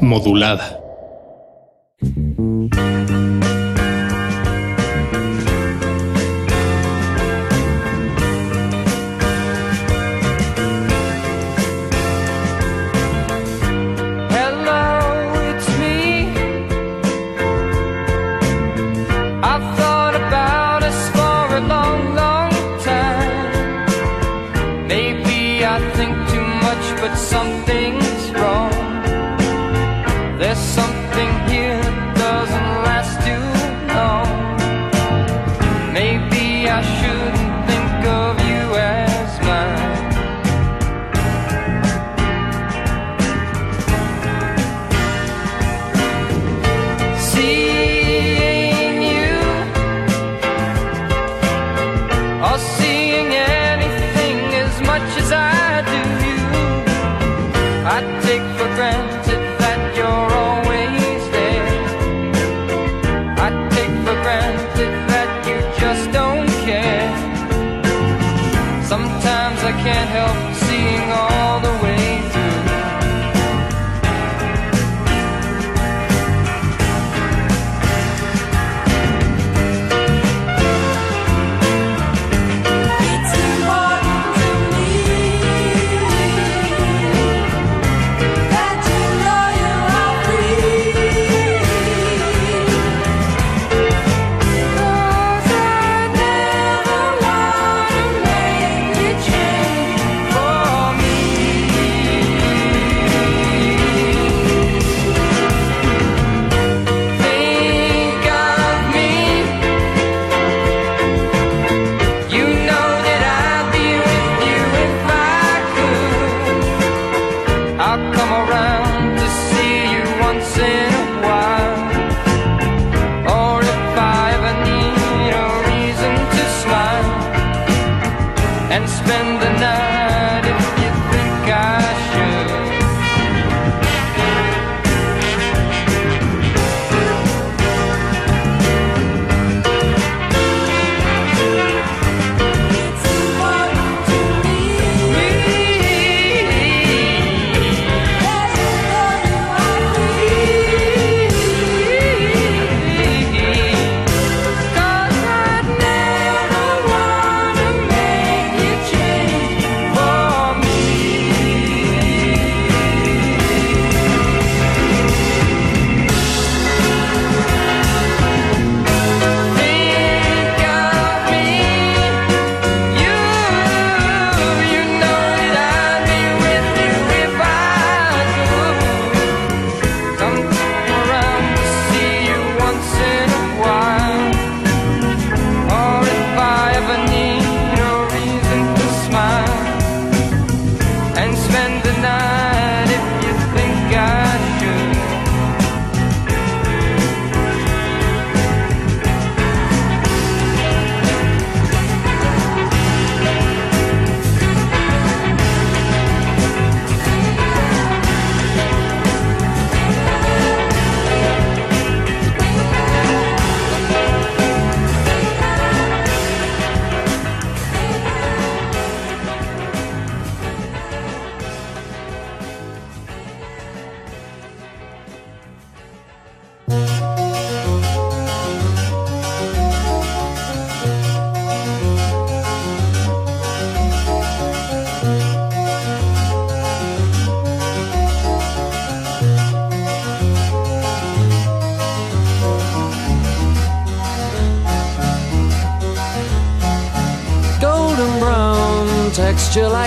modulada.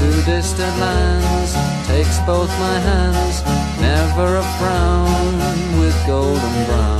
through distant lands, takes both my hands, never a frown with golden brown.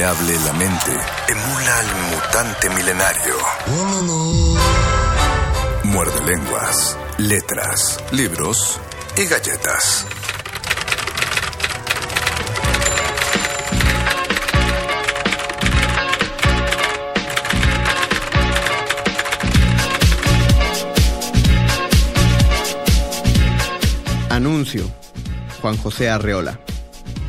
La mente, emula al mutante milenario. Muerde lenguas, letras, libros y galletas. Anuncio. Juan José Arreola.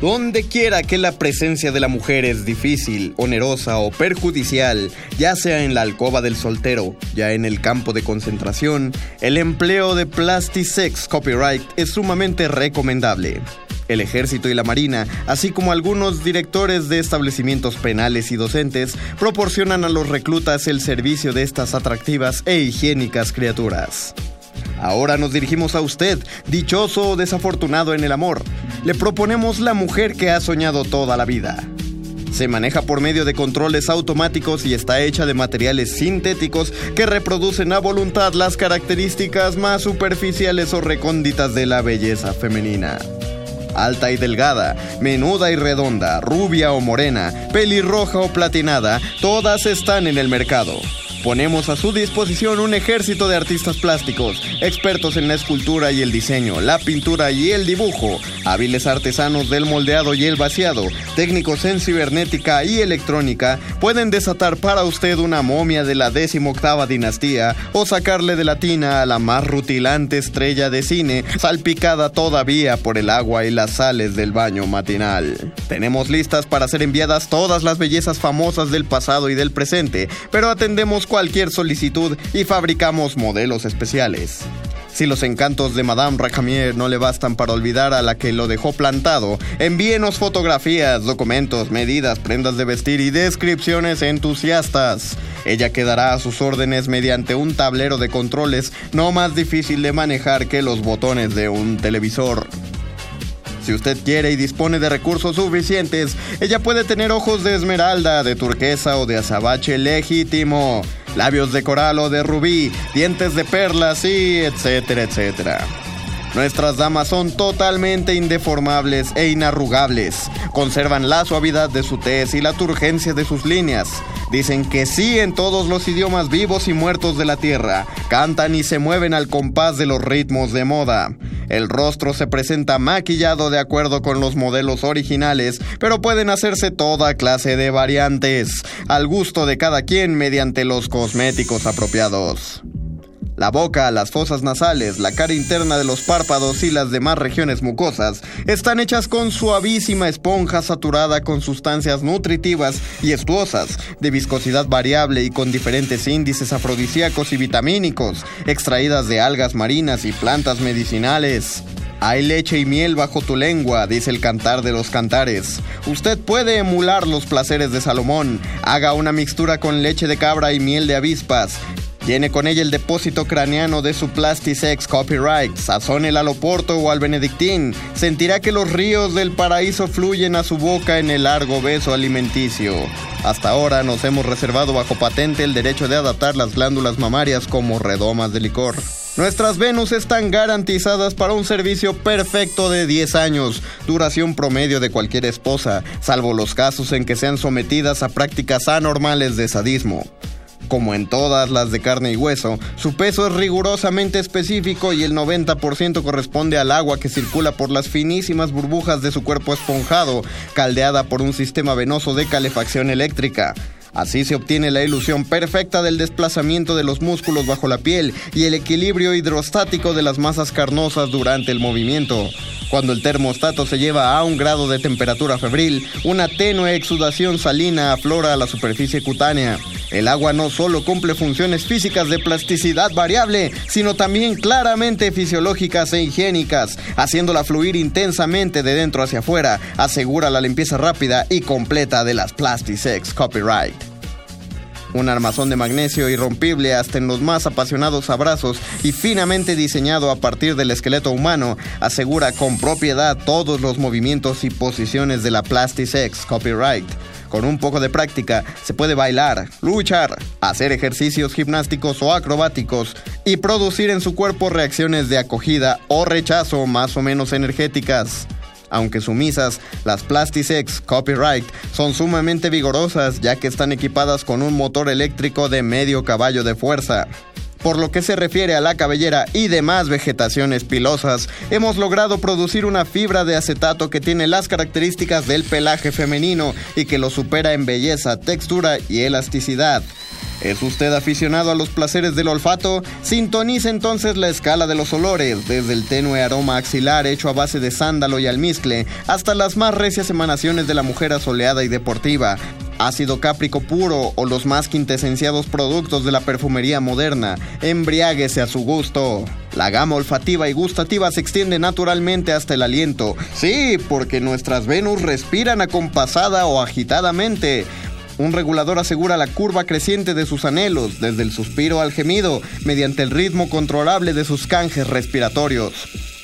Donde quiera que la presencia de la mujer es difícil, onerosa o perjudicial, ya sea en la alcoba del soltero, ya en el campo de concentración, el empleo de Plastisex Copyright es sumamente recomendable. El ejército y la marina, así como algunos directores de establecimientos penales y docentes, proporcionan a los reclutas el servicio de estas atractivas e higiénicas criaturas. Ahora nos dirigimos a usted, dichoso o desafortunado en el amor. Le proponemos la mujer que ha soñado toda la vida. Se maneja por medio de controles automáticos y está hecha de materiales sintéticos que reproducen a voluntad las características más superficiales o recónditas de la belleza femenina. Alta y delgada, menuda y redonda, rubia o morena, pelirroja o platinada, todas están en el mercado. Ponemos a su disposición un ejército de artistas plásticos, expertos en la escultura y el diseño, la pintura y el dibujo, hábiles artesanos del moldeado y el vaciado, técnicos en cibernética y electrónica, pueden desatar para usted una momia de la decimoctava dinastía o sacarle de la tina a la más rutilante estrella de cine, salpicada todavía por el agua y las sales del baño matinal. Tenemos listas para ser enviadas todas las bellezas famosas del pasado y del presente, pero atendemos cualquier solicitud y fabricamos modelos especiales. Si los encantos de Madame Racamier no le bastan para olvidar a la que lo dejó plantado, envíenos fotografías, documentos, medidas, prendas de vestir y descripciones entusiastas. Ella quedará a sus órdenes mediante un tablero de controles no más difícil de manejar que los botones de un televisor. Si usted quiere y dispone de recursos suficientes, ella puede tener ojos de esmeralda, de turquesa o de azabache legítimo, labios de coral o de rubí, dientes de perlas y etcétera, etcétera. Nuestras damas son totalmente indeformables e inarrugables. Conservan la suavidad de su tez y la turgencia de sus líneas. Dicen que sí en todos los idiomas vivos y muertos de la tierra. Cantan y se mueven al compás de los ritmos de moda. El rostro se presenta maquillado de acuerdo con los modelos originales, pero pueden hacerse toda clase de variantes, al gusto de cada quien mediante los cosméticos apropiados. La boca, las fosas nasales, la cara interna de los párpados y las demás regiones mucosas están hechas con suavísima esponja saturada con sustancias nutritivas y estuosas, de viscosidad variable y con diferentes índices afrodisíacos y vitamínicos, extraídas de algas marinas y plantas medicinales. Hay leche y miel bajo tu lengua, dice el cantar de los cantares. Usted puede emular los placeres de Salomón. Haga una mixtura con leche de cabra y miel de avispas. Tiene con ella el depósito craneano de su Plastisex Copyright. Sazone el aloporto o al benedictín. Sentirá que los ríos del paraíso fluyen a su boca en el largo beso alimenticio. Hasta ahora nos hemos reservado bajo patente el derecho de adaptar las glándulas mamarias como redomas de licor. Nuestras Venus están garantizadas para un servicio perfecto de 10 años, duración promedio de cualquier esposa, salvo los casos en que sean sometidas a prácticas anormales de sadismo. Como en todas las de carne y hueso, su peso es rigurosamente específico y el 90% corresponde al agua que circula por las finísimas burbujas de su cuerpo esponjado, caldeada por un sistema venoso de calefacción eléctrica. Así se obtiene la ilusión perfecta del desplazamiento de los músculos bajo la piel y el equilibrio hidrostático de las masas carnosas durante el movimiento. Cuando el termostato se lleva a un grado de temperatura febril, una tenue exudación salina aflora a la superficie cutánea. El agua no solo cumple funciones físicas de plasticidad variable, sino también claramente fisiológicas e higiénicas, haciéndola fluir intensamente de dentro hacia afuera, asegura la limpieza rápida y completa de las Plastisex Copyright. Un armazón de magnesio irrompible hasta en los más apasionados abrazos y finamente diseñado a partir del esqueleto humano, asegura con propiedad todos los movimientos y posiciones de la Plastisex Copyright. Con un poco de práctica se puede bailar, luchar, hacer ejercicios gimnásticos o acrobáticos y producir en su cuerpo reacciones de acogida o rechazo más o menos energéticas. Aunque sumisas, las Plastisex Copyright son sumamente vigorosas ya que están equipadas con un motor eléctrico de medio caballo de fuerza. Por lo que se refiere a la cabellera y demás vegetaciones pilosas, hemos logrado producir una fibra de acetato que tiene las características del pelaje femenino y que lo supera en belleza, textura y elasticidad. ¿Es usted aficionado a los placeres del olfato? Sintonice entonces la escala de los olores, desde el tenue aroma axilar hecho a base de sándalo y almizcle, hasta las más recias emanaciones de la mujer asoleada y deportiva, ácido cáprico puro o los más quintesenciados productos de la perfumería moderna. Embriáguese a su gusto. La gama olfativa y gustativa se extiende naturalmente hasta el aliento. Sí, porque nuestras Venus respiran acompasada o agitadamente. Un regulador asegura la curva creciente de sus anhelos, desde el suspiro al gemido, mediante el ritmo controlable de sus canjes respiratorios.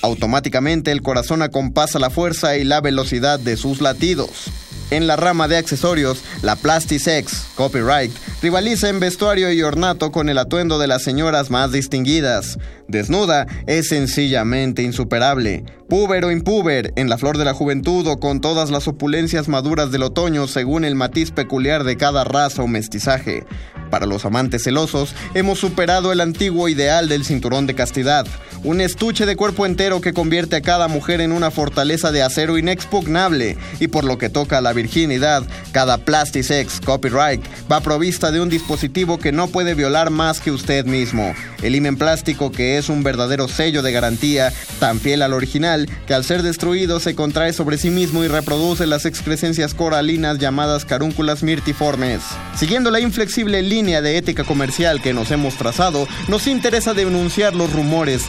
Automáticamente el corazón acompasa la fuerza y la velocidad de sus latidos. En la rama de accesorios, la Plastisex Copyright rivaliza en vestuario y ornato con el atuendo de las señoras más distinguidas. Desnuda es sencillamente insuperable. Puber o impúber, en la flor de la juventud o con todas las opulencias maduras del otoño según el matiz peculiar de cada raza o mestizaje. Para los amantes celosos, hemos superado el antiguo ideal del cinturón de castidad, un estuche de cuerpo entero que convierte a cada mujer en una fortaleza de acero inexpugnable, y por lo que toca a la virginidad, cada Plastisex Copyright va provista de un dispositivo que no puede violar más que usted mismo, el imen plástico que es un verdadero sello de garantía, tan fiel al original que al ser destruido se contrae sobre sí mismo y reproduce las excrescencias coralinas llamadas carúnculas mirtiformes. Siguiendo la inflexible línea de ética comercial que nos hemos trazado, nos interesa denunciar los rumores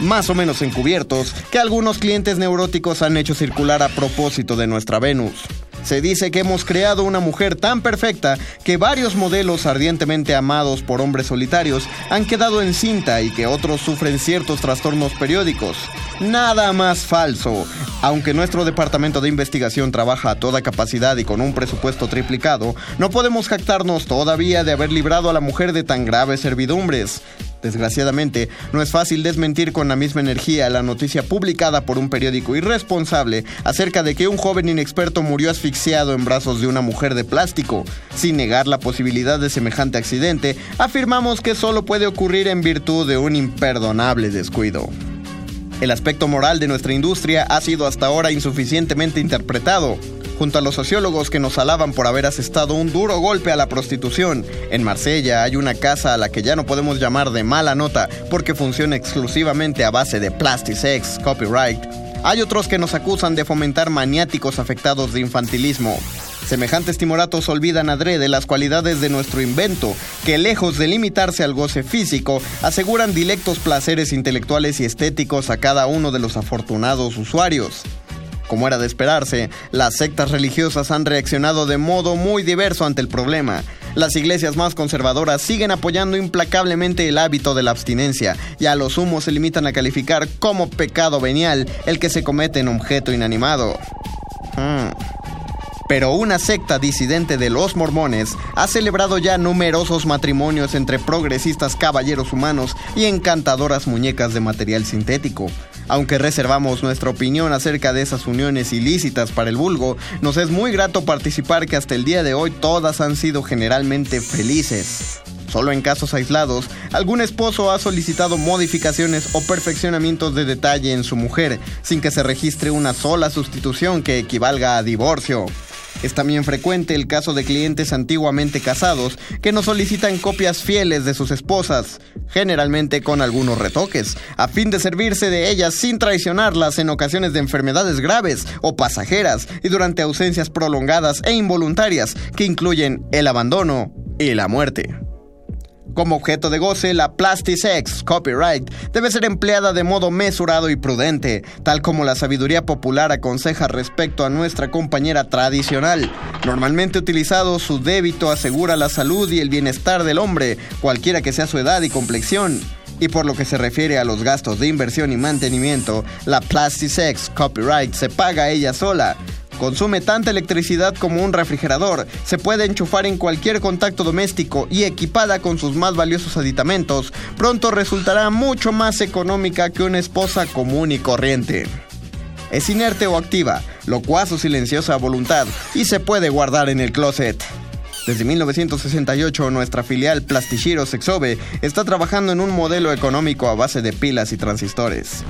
más o menos encubiertos, que algunos clientes neuróticos han hecho circular a propósito de nuestra Venus. Se dice que hemos creado una mujer tan perfecta que varios modelos ardientemente amados por hombres solitarios han quedado en cinta y que otros sufren ciertos trastornos periódicos. Nada más falso. Aunque nuestro departamento de investigación trabaja a toda capacidad y con un presupuesto triplicado, no podemos jactarnos todavía de haber librado a la mujer de tan graves servidumbres. Desgraciadamente, no es fácil desmentir con la misma energía la noticia publicada por un periódico irresponsable acerca de que un joven inexperto murió asfixiado en brazos de una mujer de plástico. Sin negar la posibilidad de semejante accidente, afirmamos que solo puede ocurrir en virtud de un imperdonable descuido. El aspecto moral de nuestra industria ha sido hasta ahora insuficientemente interpretado. Junto a los sociólogos que nos alaban por haber asestado un duro golpe a la prostitución, en Marsella hay una casa a la que ya no podemos llamar de mala nota porque funciona exclusivamente a base de Plastisex Copyright. Hay otros que nos acusan de fomentar maniáticos afectados de infantilismo. Semejantes timoratos olvidan adrede las cualidades de nuestro invento, que lejos de limitarse al goce físico, aseguran dilectos placeres intelectuales y estéticos a cada uno de los afortunados usuarios. Como era de esperarse, las sectas religiosas han reaccionado de modo muy diverso ante el problema. Las iglesias más conservadoras siguen apoyando implacablemente el hábito de la abstinencia y a lo sumo se limitan a calificar como pecado venial el que se comete en objeto inanimado. Hmm. Pero una secta disidente de los mormones ha celebrado ya numerosos matrimonios entre progresistas caballeros humanos y encantadoras muñecas de material sintético. Aunque reservamos nuestra opinión acerca de esas uniones ilícitas para el vulgo, nos es muy grato participar que hasta el día de hoy todas han sido generalmente felices. Solo en casos aislados, algún esposo ha solicitado modificaciones o perfeccionamientos de detalle en su mujer, sin que se registre una sola sustitución que equivalga a divorcio. Es también frecuente el caso de clientes antiguamente casados que nos solicitan copias fieles de sus esposas, generalmente con algunos retoques, a fin de servirse de ellas sin traicionarlas en ocasiones de enfermedades graves o pasajeras y durante ausencias prolongadas e involuntarias que incluyen el abandono y la muerte. Como objeto de goce, la Plastisex Copyright debe ser empleada de modo mesurado y prudente, tal como la sabiduría popular aconseja respecto a nuestra compañera tradicional. Normalmente utilizado, su débito asegura la salud y el bienestar del hombre, cualquiera que sea su edad y complexión. Y por lo que se refiere a los gastos de inversión y mantenimiento, la Plastisex Copyright se paga ella sola. Consume tanta electricidad como un refrigerador, se puede enchufar en cualquier contacto doméstico y equipada con sus más valiosos aditamentos, pronto resultará mucho más económica que una esposa común y corriente. Es inerte o activa, locuaz o silenciosa voluntad y se puede guardar en el closet. Desde 1968, nuestra filial Plastichiro Sexove está trabajando en un modelo económico a base de pilas y transistores.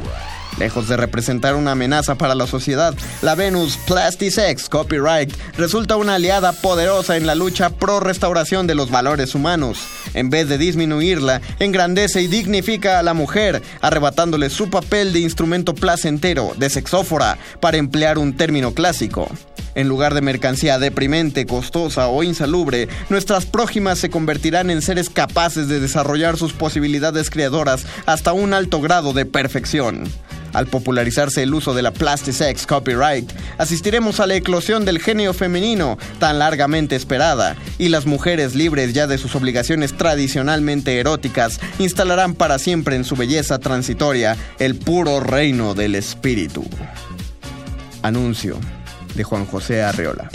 Lejos de representar una amenaza para la sociedad, la Venus Plastisex Copyright resulta una aliada poderosa en la lucha pro restauración de los valores humanos. En vez de disminuirla, engrandece y dignifica a la mujer, arrebatándole su papel de instrumento placentero, de sexófora, para emplear un término clásico. En lugar de mercancía deprimente, costosa o insalubre, nuestras prójimas se convertirán en seres capaces de desarrollar sus posibilidades creadoras hasta un alto grado de perfección. Al popularizarse el uso de la Plastisex Copyright, asistiremos a la eclosión del genio femenino tan largamente esperada, y las mujeres libres ya de sus obligaciones tradicionalmente eróticas instalarán para siempre en su belleza transitoria el puro reino del espíritu. Anuncio de Juan José Arreola.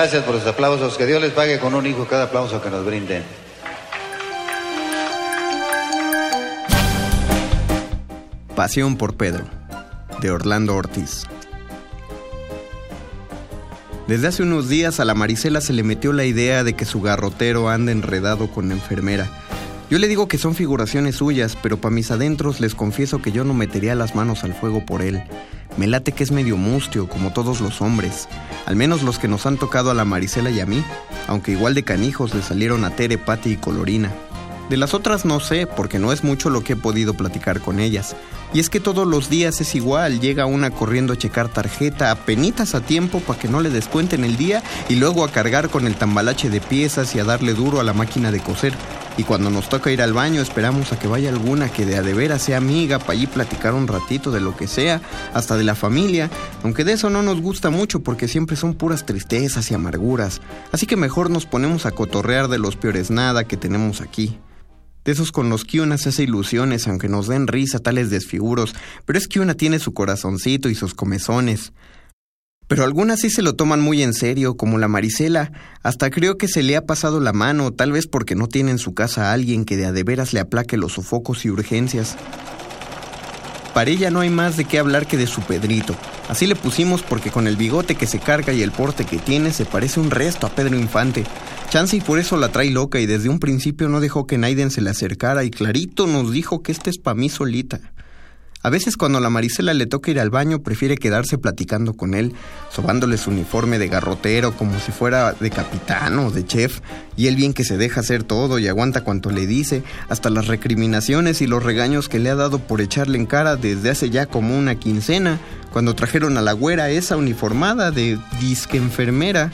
Gracias por los aplausos. Que Dios les pague con un hijo cada aplauso que nos brinden. Pasión por Pedro, de Orlando Ortiz. Desde hace unos días a la Marisela se le metió la idea de que su garrotero anda enredado con la enfermera. Yo le digo que son figuraciones suyas, pero para mis adentros les confieso que yo no metería las manos al fuego por él. Me late que es medio mustio, como todos los hombres, al menos los que nos han tocado a la Marisela y a mí, aunque igual de canijos le salieron a Tere, Patti y Colorina. De las otras no sé, porque no es mucho lo que he podido platicar con ellas. Y es que todos los días es igual, llega una corriendo a checar tarjeta, apenitas a tiempo para que no le descuenten el día y luego a cargar con el tambalache de piezas y a darle duro a la máquina de coser. Y cuando nos toca ir al baño esperamos a que vaya alguna que de a de veras sea amiga para allí platicar un ratito de lo que sea, hasta de la familia, aunque de eso no nos gusta mucho porque siempre son puras tristezas y amarguras. Así que mejor nos ponemos a cotorrear de los peores nada que tenemos aquí. De esos con los que una se hace ilusiones, aunque nos den risa tales desfiguros, pero es que una tiene su corazoncito y sus comezones. Pero algunas sí se lo toman muy en serio, como la Marisela. Hasta creo que se le ha pasado la mano, tal vez porque no tiene en su casa a alguien que de a de veras le aplaque los sofocos y urgencias. Para ella no hay más de qué hablar que de su Pedrito. Así le pusimos porque con el bigote que se carga y el porte que tiene se parece un resto a Pedro Infante. Chance y por eso la trae loca y desde un principio no dejó que Naiden se le acercara y clarito nos dijo que este es pa' mí solita. A veces cuando la Marisela le toca ir al baño prefiere quedarse platicando con él, sobándole su uniforme de garrotero como si fuera de capitán o de chef, y él bien que se deja hacer todo y aguanta cuanto le dice, hasta las recriminaciones y los regaños que le ha dado por echarle en cara desde hace ya como una quincena, cuando trajeron a la güera esa uniformada de disque enfermera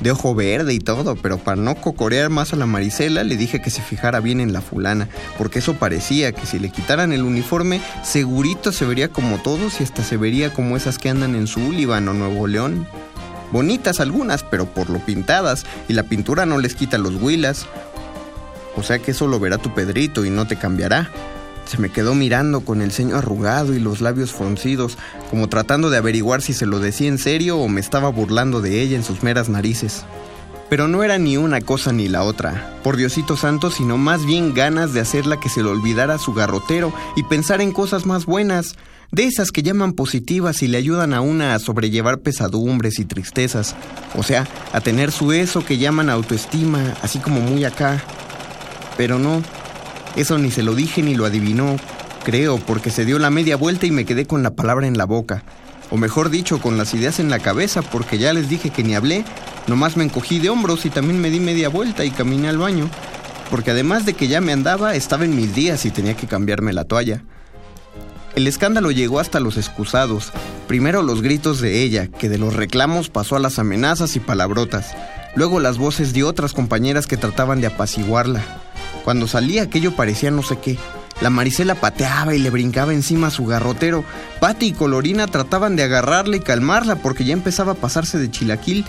de ojo verde y todo, pero para no cocorear más a la Marisela le dije que se fijara bien en la fulana, porque eso parecía que si le quitaran el uniforme, segurito se vería como todos y hasta se vería como esas que andan en Sullivan o Nuevo León. Bonitas algunas, pero por lo pintadas, y la pintura no les quita los huilas. O sea que eso lo verá tu Pedrito y no te cambiará. Se me quedó mirando con el ceño arrugado y los labios fruncidos, como tratando de averiguar si se lo decía en serio o me estaba burlando de ella en sus meras narices. Pero no era ni una cosa ni la otra, por Diosito Santo, sino más bien ganas de hacerla que se le olvidara su garrotero y pensar en cosas más buenas, de esas que llaman positivas y le ayudan a una a sobrellevar pesadumbres y tristezas, o sea, a tener su eso que llaman autoestima, así como muy acá. Pero no, eso ni se lo dije ni lo adivinó, creo, porque se dio la media vuelta y me quedé con la palabra en la boca. O mejor dicho, con las ideas en la cabeza, porque ya les dije que ni hablé, nomás me encogí de hombros y también me di media vuelta y caminé al baño. Porque además de que ya me andaba, estaba en mis días y tenía que cambiarme la toalla. El escándalo llegó hasta los excusados. Primero los gritos de ella, que de los reclamos pasó a las amenazas y palabrotas. Luego las voces de otras compañeras que trataban de apaciguarla. Cuando salía aquello parecía no sé qué. La Marisela pateaba y le brincaba encima a su garrotero. Patti y Colorina trataban de agarrarla y calmarla porque ya empezaba a pasarse de chilaquil.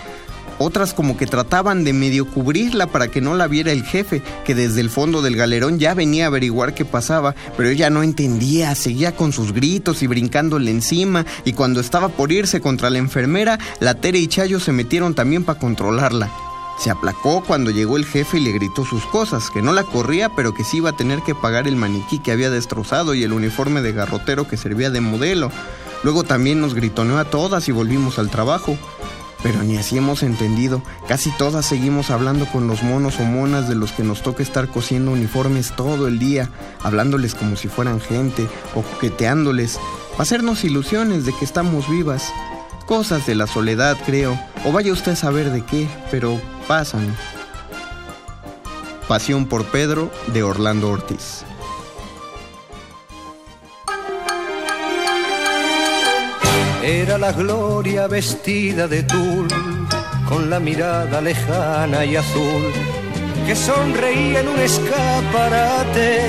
Otras como que trataban de medio cubrirla para que no la viera el jefe, que desde el fondo del galerón ya venía a averiguar qué pasaba, pero ella no entendía, seguía con sus gritos y brincándole encima, y cuando estaba por irse contra la enfermera, la Tere y Chayo se metieron también para controlarla. Se aplacó cuando llegó el jefe y le gritó sus cosas, que no la corría, pero que sí iba a tener que pagar el maniquí que había destrozado y el uniforme de garrotero que servía de modelo. Luego también nos gritoneó a todas y volvimos al trabajo. Pero ni así hemos entendido. Casi todas seguimos hablando con los monos o monas de los que nos toca estar cosiendo uniformes todo el día, hablándoles como si fueran gente o coqueteándoles, hacernos ilusiones de que estamos vivas. Cosas de la soledad, creo, o vaya usted a saber de qué, pero pasan. Pasión por Pedro de Orlando Ortiz. Era la gloria vestida de tul, con la mirada lejana y azul, que sonreía en un escaparate,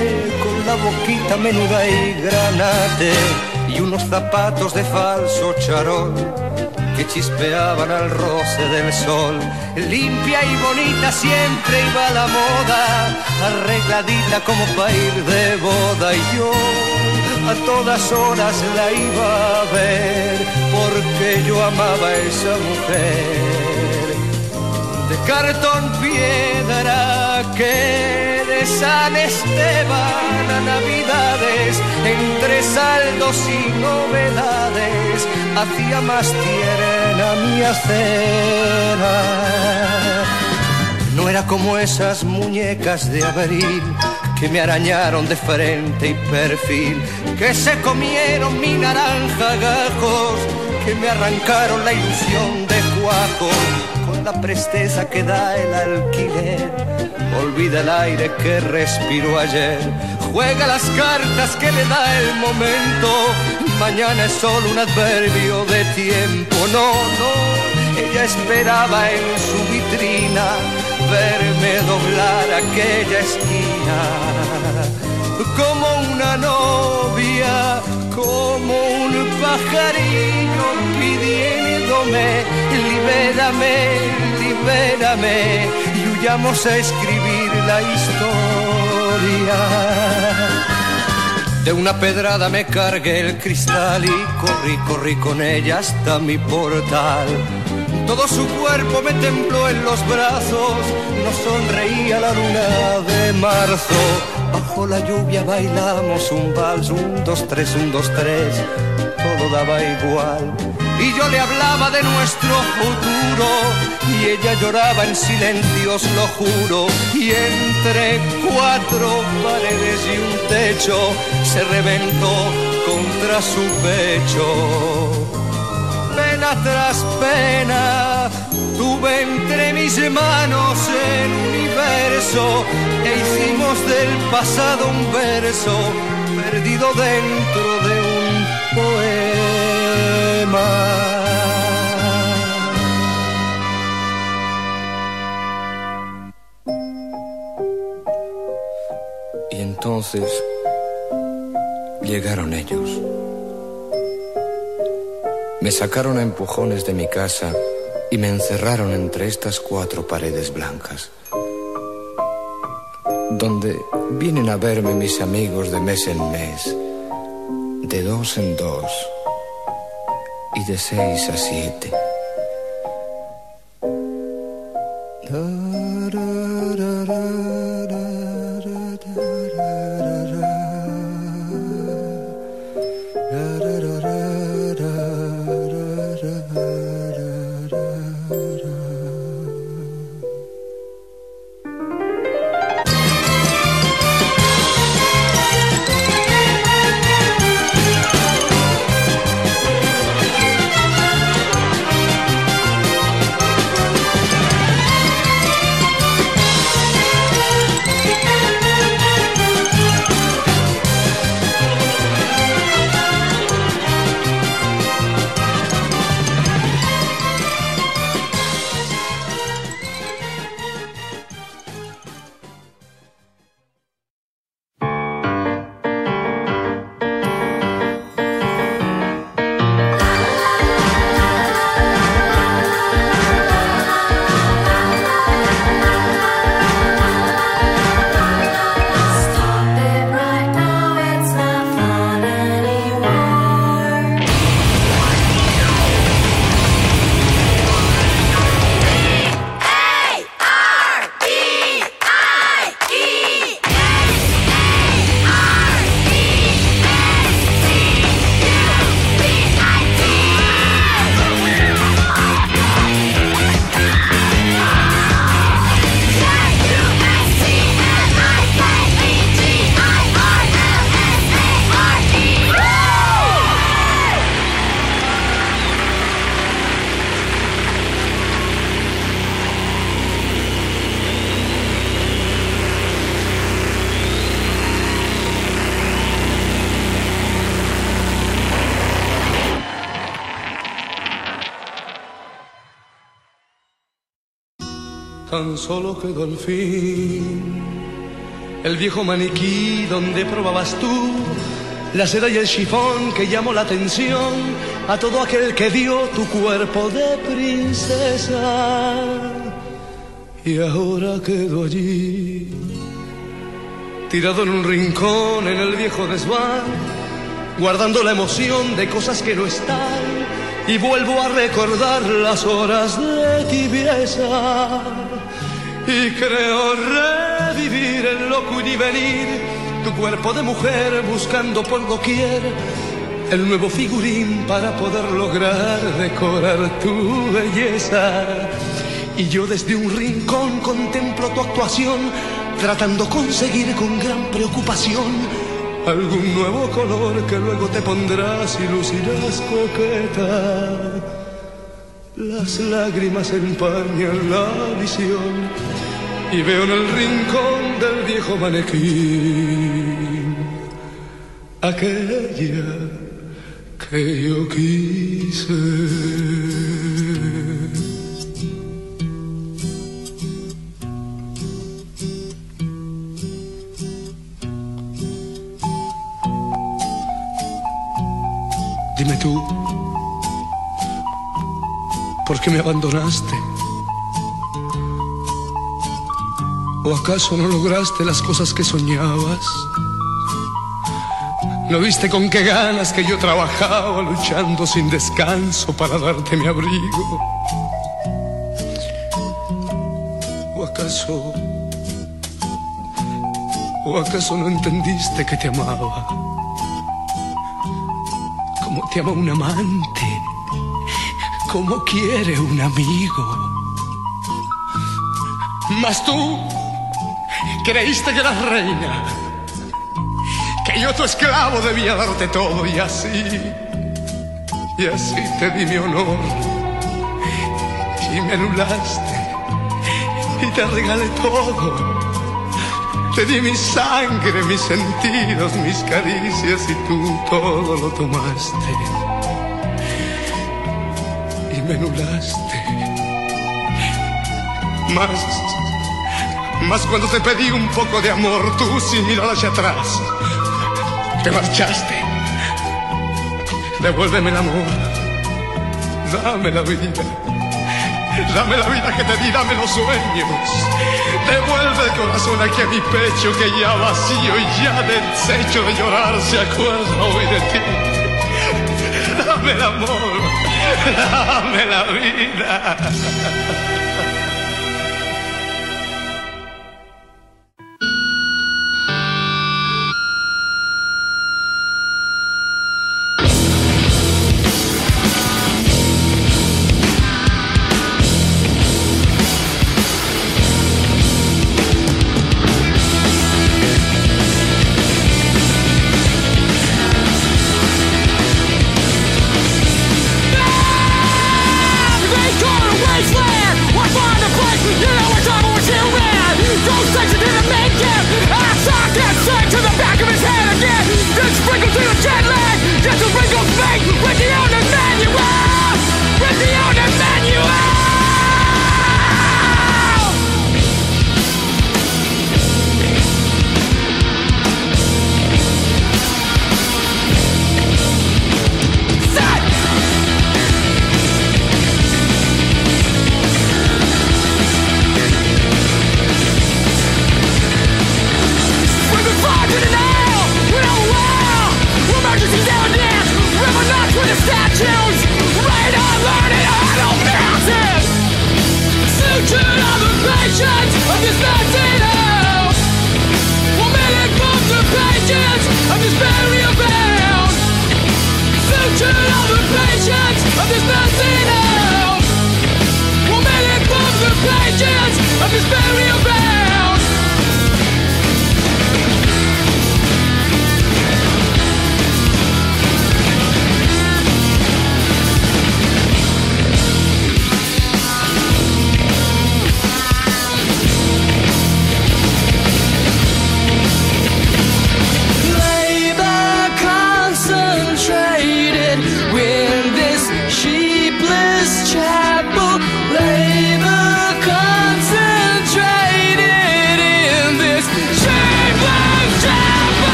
con la boquita menuda y granate, y unos zapatos de falso charol que chispeaban al roce del sol. Limpia y bonita siempre iba la moda, arregladita como para ir de boda y yo a todas horas la iba a ver porque yo amaba a esa mujer. de cartón piedra que San Esteban a Navidades, entre saldos y novedades, hacía más tierna mi acera. No era como esas muñecas de abril que me arañaron de frente y perfil, que se comieron mi naranja gajos, que me arrancaron la ilusión de cuajo la presteza que da el alquiler. Olvida el aire que respiró ayer, juega las cartas que le da el momento. Mañana es solo un adverbio de tiempo, no, no, ella esperaba en su vitrina verme doblar aquella esquina como una novia, como un pajarillo pidiéndome, libérame, libérame y huyamos a escribir la historia. De una pedrada me cargué el cristal y corrí, corrí con ella hasta mi portal. Todo su cuerpo me tembló en los brazos, nos sonreía la luna de marzo. Bajo la lluvia bailamos un vals, un, dos, tres, un, dos, tres, todo daba igual. Y yo le hablaba de nuestro futuro y ella lloraba en silencios, lo juro. Y entre cuatro paredes y un techo se reventó contra su pecho pena tras pena, tuve entre mis manos el universo e hicimos del pasado un verso perdido dentro de Y entonces llegaron ellos. Me sacaron a empujones de mi casa y me encerraron entre estas cuatro paredes blancas, donde vienen a verme mis amigos de mes en mes, de dos en dos y de 6 a 7. Solo quedó el fin. El viejo maniquí donde probabas tú la seda y el chifón que llamó la atención a todo aquel que vio tu cuerpo de princesa. Y ahora quedó allí, tirado en un rincón en el viejo desván, guardando la emoción de cosas que no están y vuelvo a recordar las horas de tibieza y creo revivir el loco y venir tu cuerpo de mujer buscando por doquier el nuevo figurín para poder lograr decorar tu belleza. Y yo desde un rincón contemplo tu actuación, tratando conseguir con gran preocupación algún nuevo color que luego te pondrás y lucirás coqueta. Las lágrimas empañan la visión y veo en el rincón del viejo manequín aquella que yo quise. Dime tú, ¿por qué me abandonaste? ¿O acaso no lograste las cosas que soñabas? ¿No viste con qué ganas que yo trabajaba luchando sin descanso para darte mi abrigo? ¿O acaso... ¿O acaso no entendiste que te amaba? Como te ama un amante, como quiere un amigo. Mas tú creíste que eras reina que yo tu esclavo debía darte todo y así, y así te di mi honor y me anulaste y te regalé todo. Te di mi sangre, mis sentidos, mis caricias y tú todo lo tomaste y me anulaste. Más, más cuando te pedí un poco de amor, tú sin mirar hacia atrás te marchaste. Devuélveme el amor. Dame la vida. Dame la vida que te di, dame los sueños. Devuelve el corazón aquí a mi pecho que ya vacío y ya deshecho de llorar se acuerda hoy de ti. Dame el amor. Dame la vida.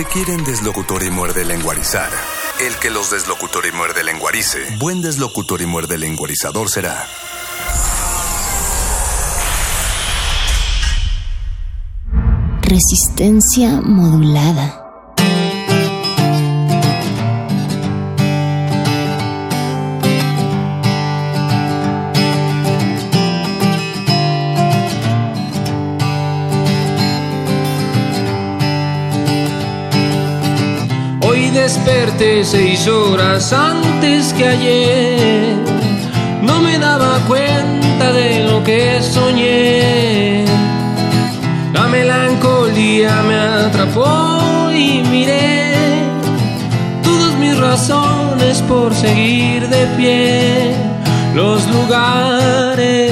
Se quieren deslocutor y muerde lenguarizar. El que los deslocutor y muerde lenguarice, buen deslocutor y muerde lenguarizador será. Resistencia modulada. Seis horas antes que ayer. No me daba cuenta de lo que soñé. La melancolía me atrapó y miré todas mis razones por seguir de pie. Los lugares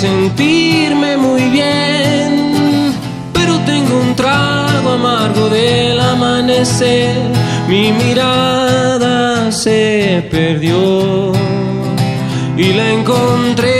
sentirme muy bien, pero tengo un trago amargo del amanecer. Mi mirada se perdió y la encontré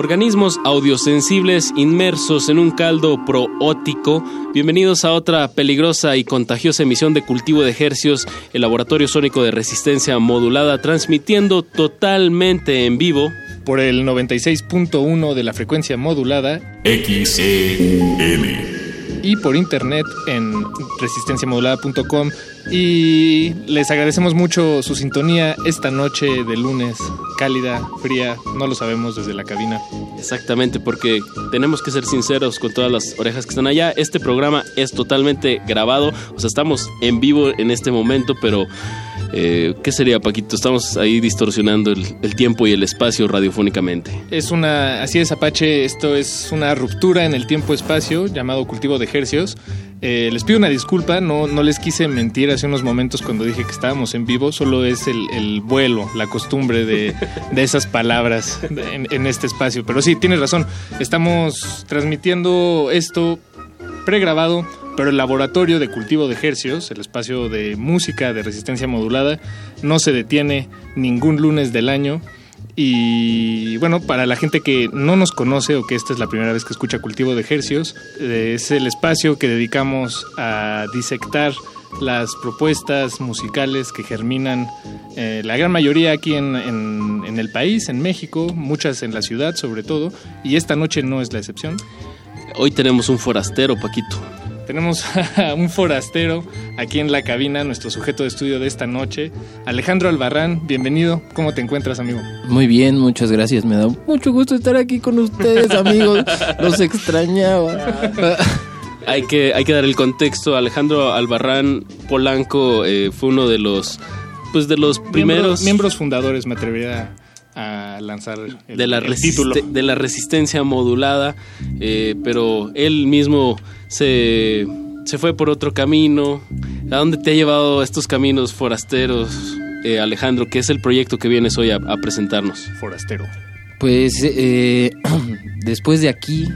Organismos audiosensibles inmersos en un caldo proótico. Bienvenidos a otra peligrosa y contagiosa emisión de Cultivo de Hercios, el laboratorio sónico de resistencia modulada, transmitiendo totalmente en vivo. Por el 96.1 de la frecuencia modulada. XEUN. Y por internet en resistenciamodulada.com. Y les agradecemos mucho su sintonía esta noche de lunes, cálida, fría, no lo sabemos desde la cabina. Exactamente, porque tenemos que ser sinceros con todas las orejas que están allá. Este programa es totalmente grabado, o sea, estamos en vivo en este momento, pero eh, ¿qué sería, Paquito? Estamos ahí distorsionando el, tiempo y el espacio radiofónicamente. Es una, así es Apache, esto es una ruptura en el tiempo-espacio llamado cultivo de hercios. Eh, les pido una disculpa, no, no les quise mentir hace unos momentos cuando dije que estábamos en vivo, solo es el, el vuelo, la costumbre de, de esas palabras en, en este espacio. Pero sí, tienes razón, estamos transmitiendo esto pregrabado, pero el laboratorio de cultivo de hercios, el espacio de música de resistencia modulada, no se detiene ningún lunes del año. Y bueno, para la gente que no nos conoce o que esta es la primera vez que escucha Cultivo de Hercios, eh, es el espacio que dedicamos a disectar las propuestas musicales que germinan, eh, la gran mayoría aquí en, en- en el país, en México, muchas en la ciudad sobre todo, y esta noche no es la excepción. Hoy tenemos un forastero, Paquito. Tenemos a un forastero aquí en la cabina, nuestro sujeto de estudio de esta noche, Alejandro Albarrán, bienvenido. ¿Cómo te encuentras, amigo? Muy bien, muchas gracias. Me da mucho gusto estar aquí con ustedes, amigos. Los extrañaba. Hay que, hay que dar el contexto. Alejandro Albarrán Polanco eh, fue uno de los, pues de los primeros Miembros, miembros fundadores, me atrevería a lanzar el, de la, el título. de la resistencia modulada, eh, pero él mismo se, se fue por otro camino. ¿A dónde te ha llevado estos caminos forasteros, eh, Alejandro? ¿Qué es el proyecto que vienes hoy a, a presentarnos? Forastero. Pues eh, después de aquí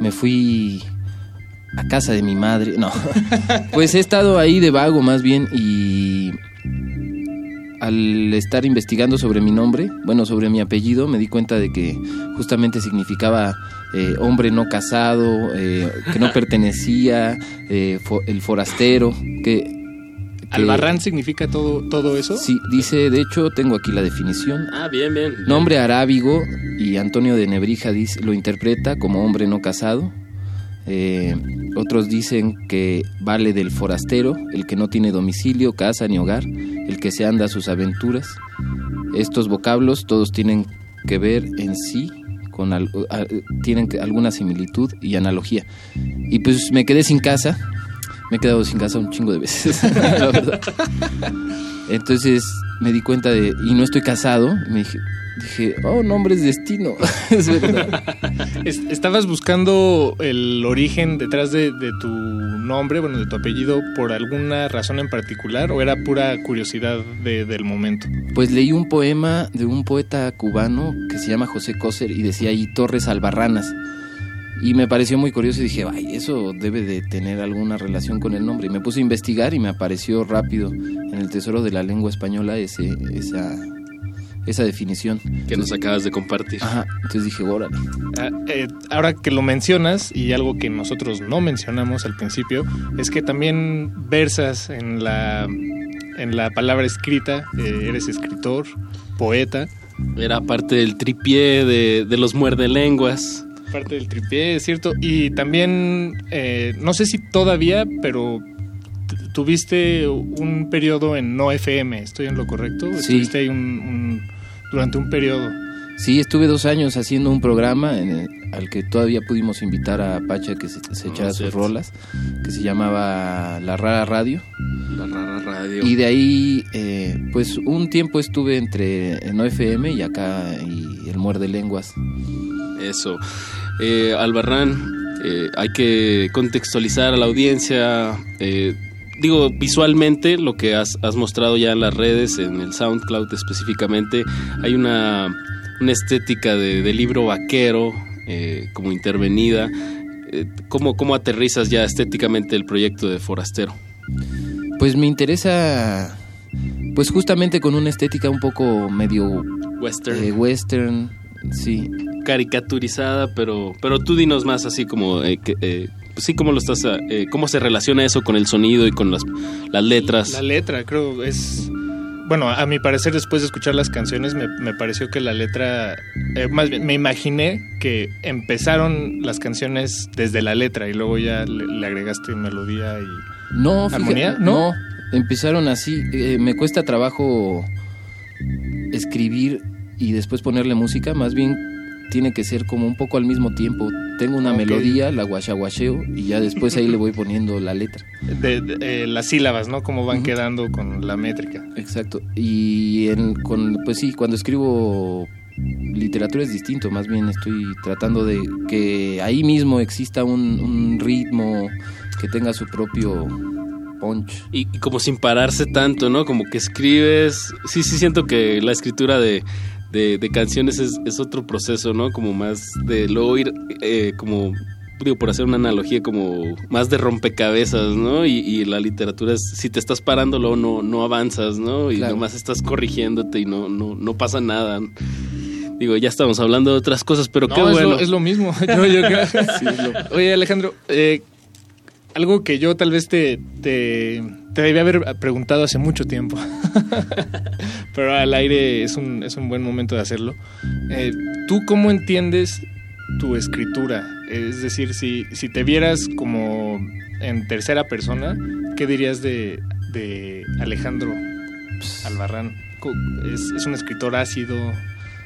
me fui a casa de mi madre. No, pues he estado ahí de vago más bien y al estar investigando sobre mi nombre, bueno, sobre mi apellido, me di cuenta de que justamente significaba eh, hombre no casado, eh, que no pertenecía, eh, fo- el forastero, que... que- ¿Albarrán significa todo, todo eso? Sí, dice, de hecho, tengo aquí la definición. Ah, bien, bien. Nombre arábigo y Antonio de Nebrija dice, lo interpreta como hombre no casado. Eh, otros dicen que vale del forastero, el que no tiene domicilio, casa ni hogar, el que se anda a sus aventuras. Estos vocablos todos tienen que ver en sí con al- a- tienen alguna similitud y analogía. Y pues me quedé sin casa. Me he quedado sin casa un chingo de veces, la verdad. Entonces me di cuenta de, y no estoy casado, y me dije, dije, oh, nombre es destino. es verdad. Es- ¿Estabas buscando el origen detrás de, de tu nombre, bueno, de tu apellido, por alguna razón en particular o era pura curiosidad de- del momento? Pues leí un poema de un poeta cubano que se llama José Coser y decía ahí Torres Albarranas. Y me pareció muy curioso y dije, ay, eso debe de tener alguna relación con el nombre. Y me puse a investigar y me apareció rápido en el Tesoro de la Lengua Española ese, esa, esa definición. Que nos acabas de compartir. Ajá, entonces dije, órale. Ah, eh, ahora que lo mencionas, y algo que nosotros no mencionamos al principio, es que también versas en la, en la palabra escrita, eh, eres escritor, poeta. Era parte del tripié de, de los muerdelenguas. Parte del tripié, es cierto. Y también, eh, no sé si todavía, pero tuviste un periodo en No FM, ¿estoy en lo correcto? Sí. Estuviste ahí un, un- durante un periodo. Sí, estuve dos años haciendo un programa en el- al que todavía pudimos invitar a Pacha que se, se echara sus cierto. rolas, que se llamaba La Rara Radio. La rara radio. Y de ahí, eh, pues un tiempo estuve entre en OFM y acá y el Muerde Lenguas. Eso. Eh, Albarrán, eh, hay que contextualizar a la audiencia. eh, digo, visualmente, lo que has, has mostrado ya en las redes, en el SoundCloud específicamente, hay una, una estética de, de libro vaquero, eh, como intervenida. ¿cómo, ¿Cómo aterrizas ya estéticamente el proyecto de Forastero? Pues me interesa, pues justamente con una estética un poco medio Western. eh, western, sí. Caricaturizada, pero pero tú dinos más así como eh, que, eh, pues sí cómo lo estás eh, cómo se relaciona eso con el sonido y con las las letras. La letra, creo, es... Bueno, a mi parecer, después de escuchar las canciones, me, me pareció que la letra... eh, más bien, me imaginé que empezaron las canciones desde la letra y luego ya le, le agregaste melodía y... No, fíjate, ¿Armonía? no. ¿No? empezaron así. eh, me cuesta trabajo escribir y después ponerle música. Más bien tiene que ser como un poco al mismo tiempo. Tengo una melodía, la guachaguacheo y ya después ahí le voy poniendo la letra. de- de- eh, las sílabas, ¿no? Cómo van quedando con la métrica. Exacto. Y en- con, pues sí, cuando escribo literatura es distinto. Más bien estoy tratando de que ahí mismo exista un, un ritmo que tenga su propio punch. Y, y como sin pararse tanto, ¿no? Como que escribes. Sí, sí, siento que la escritura de, de, de canciones es, es otro proceso, ¿no? Como más de luego ir, eh, como, digo, por hacer una analogía, como más de rompecabezas, ¿no? Y, y la literatura es, si te estás parando, luego no, no avanzas, ¿no? Y Claro. nomás estás corrigiéndote y no, no, no pasa nada. Digo, ya estamos hablando de otras cosas, pero No, qué es, bueno. lo, es lo mismo. Yo- yo creo- Oye, Alejandro, eh, algo que yo tal vez te, te, te debía haber preguntado hace mucho tiempo. pero al aire es un, es un buen momento de hacerlo. Eh, ¿Tú cómo entiendes tu escritura? Es decir, si, si te vieras como en tercera persona, ¿qué dirías de, de Alejandro Albarrán? Es, es un escritor ácido,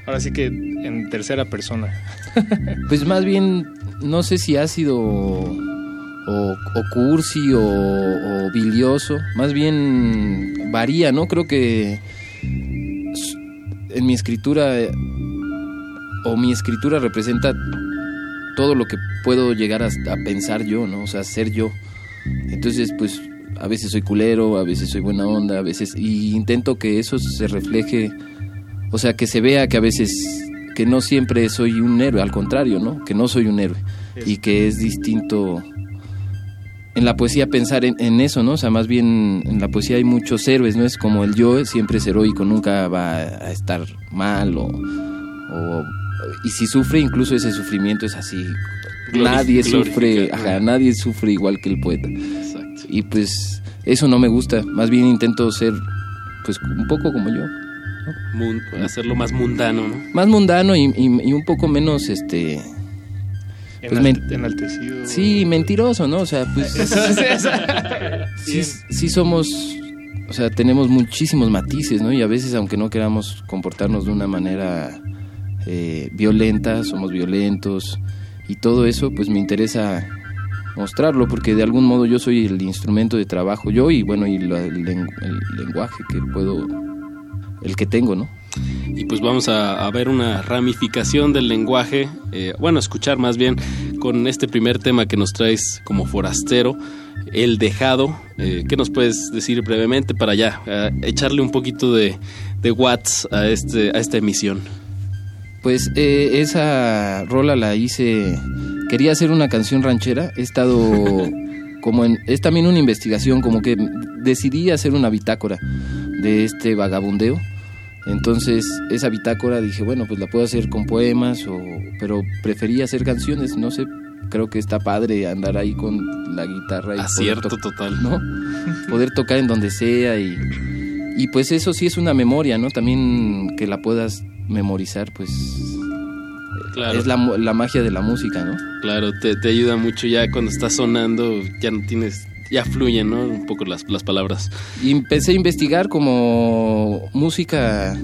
ahora sí que en tercera persona. Pues más bien, no sé si ácido o, o cursi o, o bilioso. Más bien varía, ¿no? Creo que en mi escritura eh, o mi escritura representa todo lo que puedo llegar a, a pensar yo, ¿no? O sea, ser yo. Entonces, pues a veces soy culero, a veces soy buena onda, a veces y intento que eso se refleje, o sea, que se vea que a veces que no siempre soy un héroe, al contrario, ¿no? Que no soy un héroe y que es distinto en la poesía pensar en, en eso, ¿no? O sea, más bien en la poesía hay muchos héroes, ¿no? Es como el yo siempre es heroico, nunca va a estar mal o, o- y si sufre, incluso ese sufrimiento es así. Nadie sufre, ajá, nadie sufre igual que el poeta. Y pues eso no me gusta, más bien intento ser pues un poco como yo. Mun- hacerlo más mundano, ¿no? Más mundano y, y- y un poco menos este pues, men- enaltecido. Sí, mentiroso, ¿no? O sea, pues sí, sí somos, o sea, tenemos muchísimos matices, ¿no? Y a veces, aunque no queramos comportarnos de una manera eh, violenta, somos violentos y todo eso, pues me interesa mostrarlo porque de algún modo yo soy el instrumento de trabajo, yo y bueno, y la- el, el lenguaje que puedo, el que tengo, ¿no? Y pues vamos a, a ver una ramificación del lenguaje, eh, bueno, escuchar más bien con este primer tema que nos traes como forastero, El Dejado. Eh, ¿Qué nos puedes decir brevemente para ya eh, echarle un poquito de, de watts a, este, a esta emisión? Pues eh, esa rola la hice, quería hacer una canción ranchera, he estado como en, es también una investigación, como que decidí hacer una bitácora de este vagabundeo. Entonces, esa bitácora dije, bueno, pues la puedo hacer con poemas, o, pero preferí hacer canciones, no sé, creo que está padre andar ahí con la guitarra y Acierto to- total. ¿no? Poder tocar en donde sea y, y pues eso sí es una memoria, ¿no? También que la puedas memorizar, pues Claro. es la, la magia de la música, ¿no? Claro, te, te ayuda mucho ya cuando está sonando, ya no tienes, ya fluyen, ¿no? Un poco las, las palabras. Y empecé a investigar como música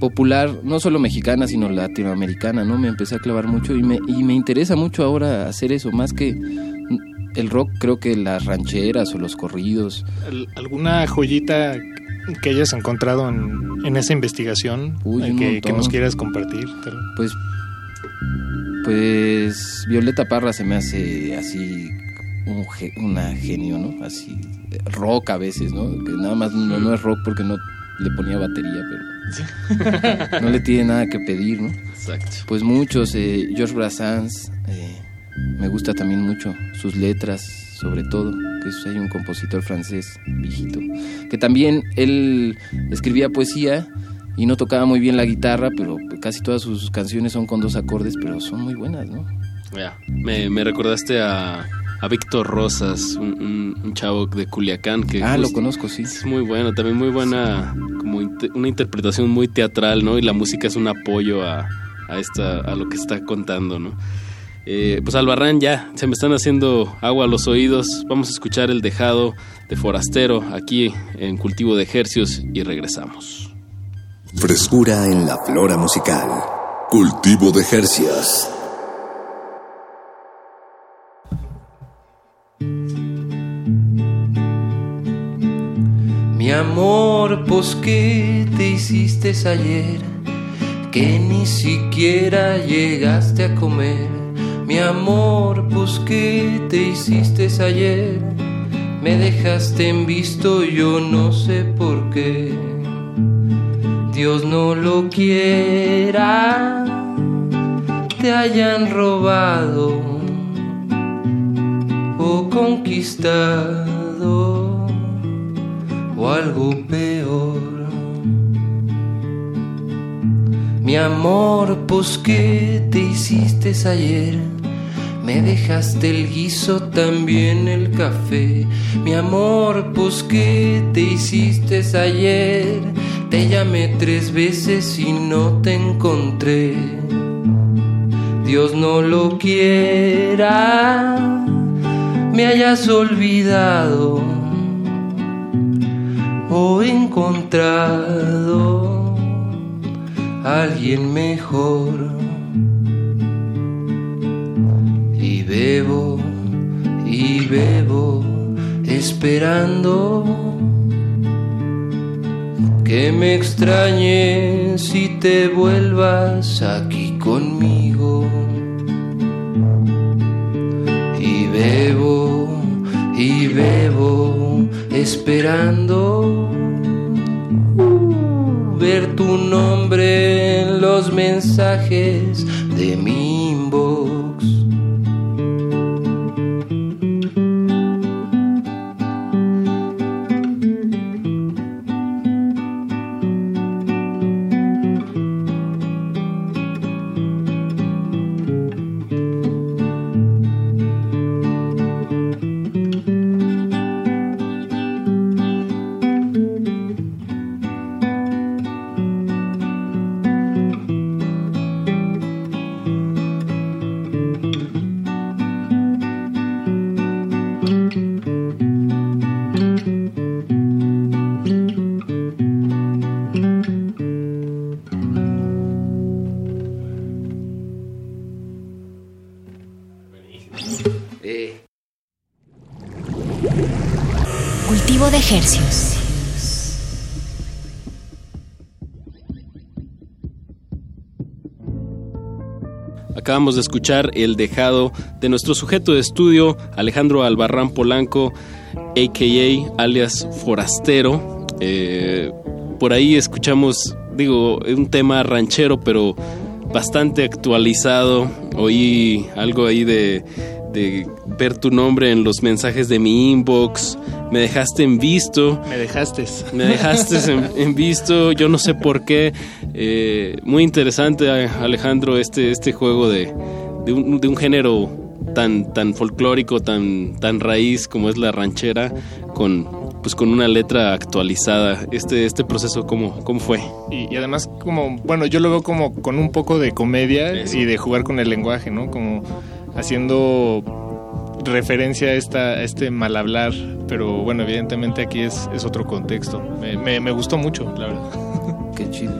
popular, no solo mexicana, sino latinoamericana, ¿no? Me empecé a clavar mucho y me, y me interesa mucho ahora hacer eso, más que el rock, creo que las rancheras o los corridos. Al- ¿Alguna joyita que hayas encontrado en, en esa investigación Uy, que, que nos quieras compartir? Pues, pues Violeta Parra se me hace así un una genio, ¿no? Así rock a veces, ¿no? Que nada más no, no es rock porque no le ponía batería, pero no le tiene nada que pedir, ¿no? Exacto. Pues muchos, eh, George Brassens, eh, me gusta también mucho sus letras, sobre todo, que es hay un compositor francés viejito, que también él escribía poesía y no tocaba muy bien la guitarra, pero casi todas sus canciones son con dos acordes, pero son muy buenas, ¿no? Ya, Me, me recordaste a, a Víctor Rosas, un, un- un chavo de Culiacán que Ah, lo conozco, sí. es muy bueno, también muy buena, como una interpretación muy teatral, ¿no? Y la música es un apoyo a, a esta, a lo que está contando, ¿no? Eh, pues Albarrán ya, se me están haciendo agua a los oídos. Vamos a escuchar el dejado de Forastero aquí en Cultivo de Ejercios y regresamos. Frescura en la flora musical. Cultivo de Jercias. Mi amor, pues qué te hiciste ayer, que ni siquiera llegaste a comer. Mi amor, pues qué te hiciste ayer, me dejaste en visto, yo no sé por qué. Dios no lo quiera, te hayan robado o conquistado o algo peor. Mi amor, pues qué te hiciste ayer. Me dejaste el guiso, también el café. Mi amor, pues qué te hiciste ayer. Te llamé tres veces y no te encontré. Dios no lo quiera, me hayas olvidado o encontrado alguien mejor. Y bebo y bebo esperando que me extrañes y te vuelvas aquí conmigo. Y bebo y bebo esperando ver tu nombre en los mensajes de mi inbox. De escuchar el dejado de nuestro sujeto de estudio, Alejandro Albarrán Polanco, a.k.a. alias Forastero. Eh, por ahí escuchamos, digo, un tema ranchero, pero bastante actualizado. Oí algo ahí de, de ver tu nombre en los mensajes de mi inbox. Me dejaste en visto. Me dejaste. Me dejaste en, en visto, yo no sé por qué. Eh, muy interesante, Alejandro, este, este juego de, de, un, de un género tan, tan folclórico, tan, tan raíz como es la ranchera, con, pues con una letra actualizada. Este, este proceso, ¿cómo, cómo fue? Y, y además, como, bueno, yo lo veo como con un poco de comedia y de jugar con el lenguaje, ¿no? Como haciendo referencia a, esta, a este mal hablar, pero bueno, evidentemente aquí es, es otro contexto. Me, me, me gustó mucho, la verdad. Qué chido.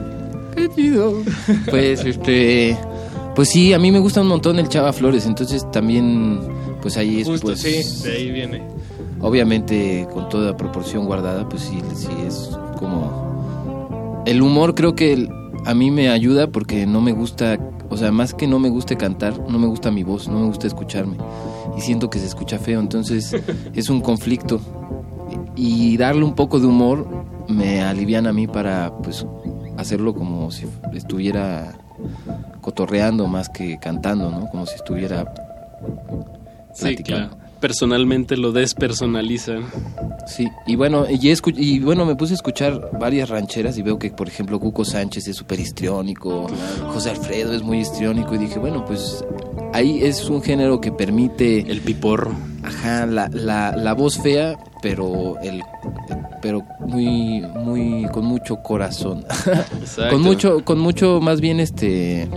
Qué chido. Pues este. Pues sí, a mí me gusta un montón el Chava Flores, entonces también, pues ahí es. Justo, pues, sí, de ahí viene. Obviamente, con toda proporción guardada, pues sí, sí es como. El humor creo que a mí me ayuda porque no me gusta. O sea, más que no me guste cantar, no me gusta mi voz, no me gusta escucharme. Y siento que se escucha feo, entonces es un conflicto. Y darle un poco de humor me aliviana a mí para, pues, hacerlo como si estuviera cotorreando más que cantando, ¿no? Como si estuviera Sí, platicando. claro. Personalmente lo despersonalizan. Sí, y bueno, y, y bueno, me puse a escuchar varias rancheras y veo que, por ejemplo, Cuco Sánchez es súper histriónico, José Alfredo es muy histriónico, y dije, bueno, pues ahí es un género que permite... El piporro. Ajá, la, la, la voz fea, pero el pero muy muy con mucho corazón Exacto. con mucho con mucho más bien este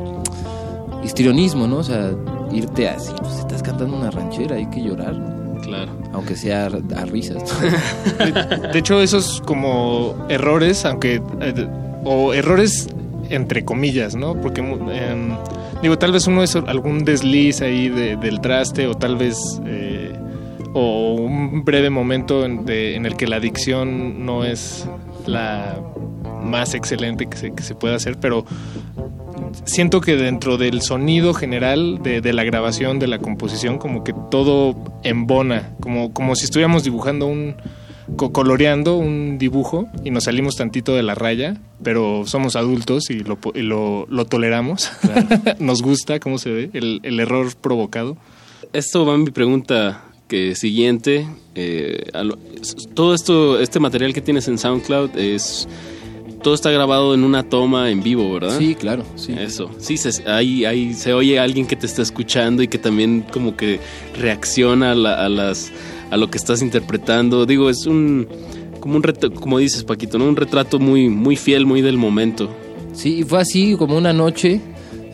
histrionismo no o sea irte así pues estás cantando una ranchera hay que llorar ¿no? Claro. aunque sea a, a risas De hecho, esos como errores, aunque. eh, o errores entre comillas, ¿no? Porque, em, digo, tal vez uno es algún desliz ahí de- del traste, o tal vez. eh, o un breve momento en, de- en el que la dicción no es la más excelente que se, que se pueda hacer, pero siento que dentro del sonido general de, de la grabación, de la composición, como que todo embona, como, como si estuviéramos dibujando un, co- coloreando un dibujo y nos salimos tantito de la raya, pero somos adultos y lo, y lo, lo toleramos. nos gusta cómo se ve el, el error provocado. Esto va a mi pregunta que siguiente. eh, lo- todo esto, este material que tienes en SoundCloud es todo está grabado en una toma en vivo, ¿verdad? sí claro sí Eso, sí, se, ahí, ahí se oye alguien que te está escuchando y que también como que reacciona a, la- a las, a lo que estás interpretando. Digo, es un... como un retrato, como dices Paquito, ¿no? Un retrato muy, muy fiel, muy del momento. Sí, y fue así como una noche.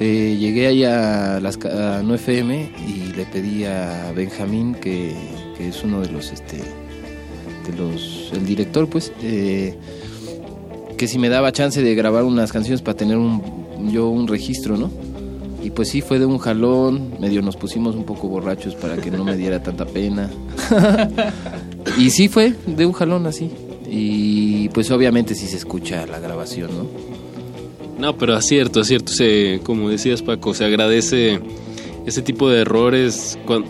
eh, llegué allá a las a 9FM y le pedí a Benjamín, que, que es uno de los, este, de los, el director, pues, eh, que si me daba chance de grabar unas canciones para tener un, yo un registro, ¿no? Y pues sí, fue de un jalón, medio nos pusimos un poco borrachos para que no me diera tanta pena. y sí fue de un jalón así. Y pues obviamente sí se escucha la grabación, ¿no? No, pero acierto, acierto. Se, como decías Paco, se agradece ese tipo de errores. cuan-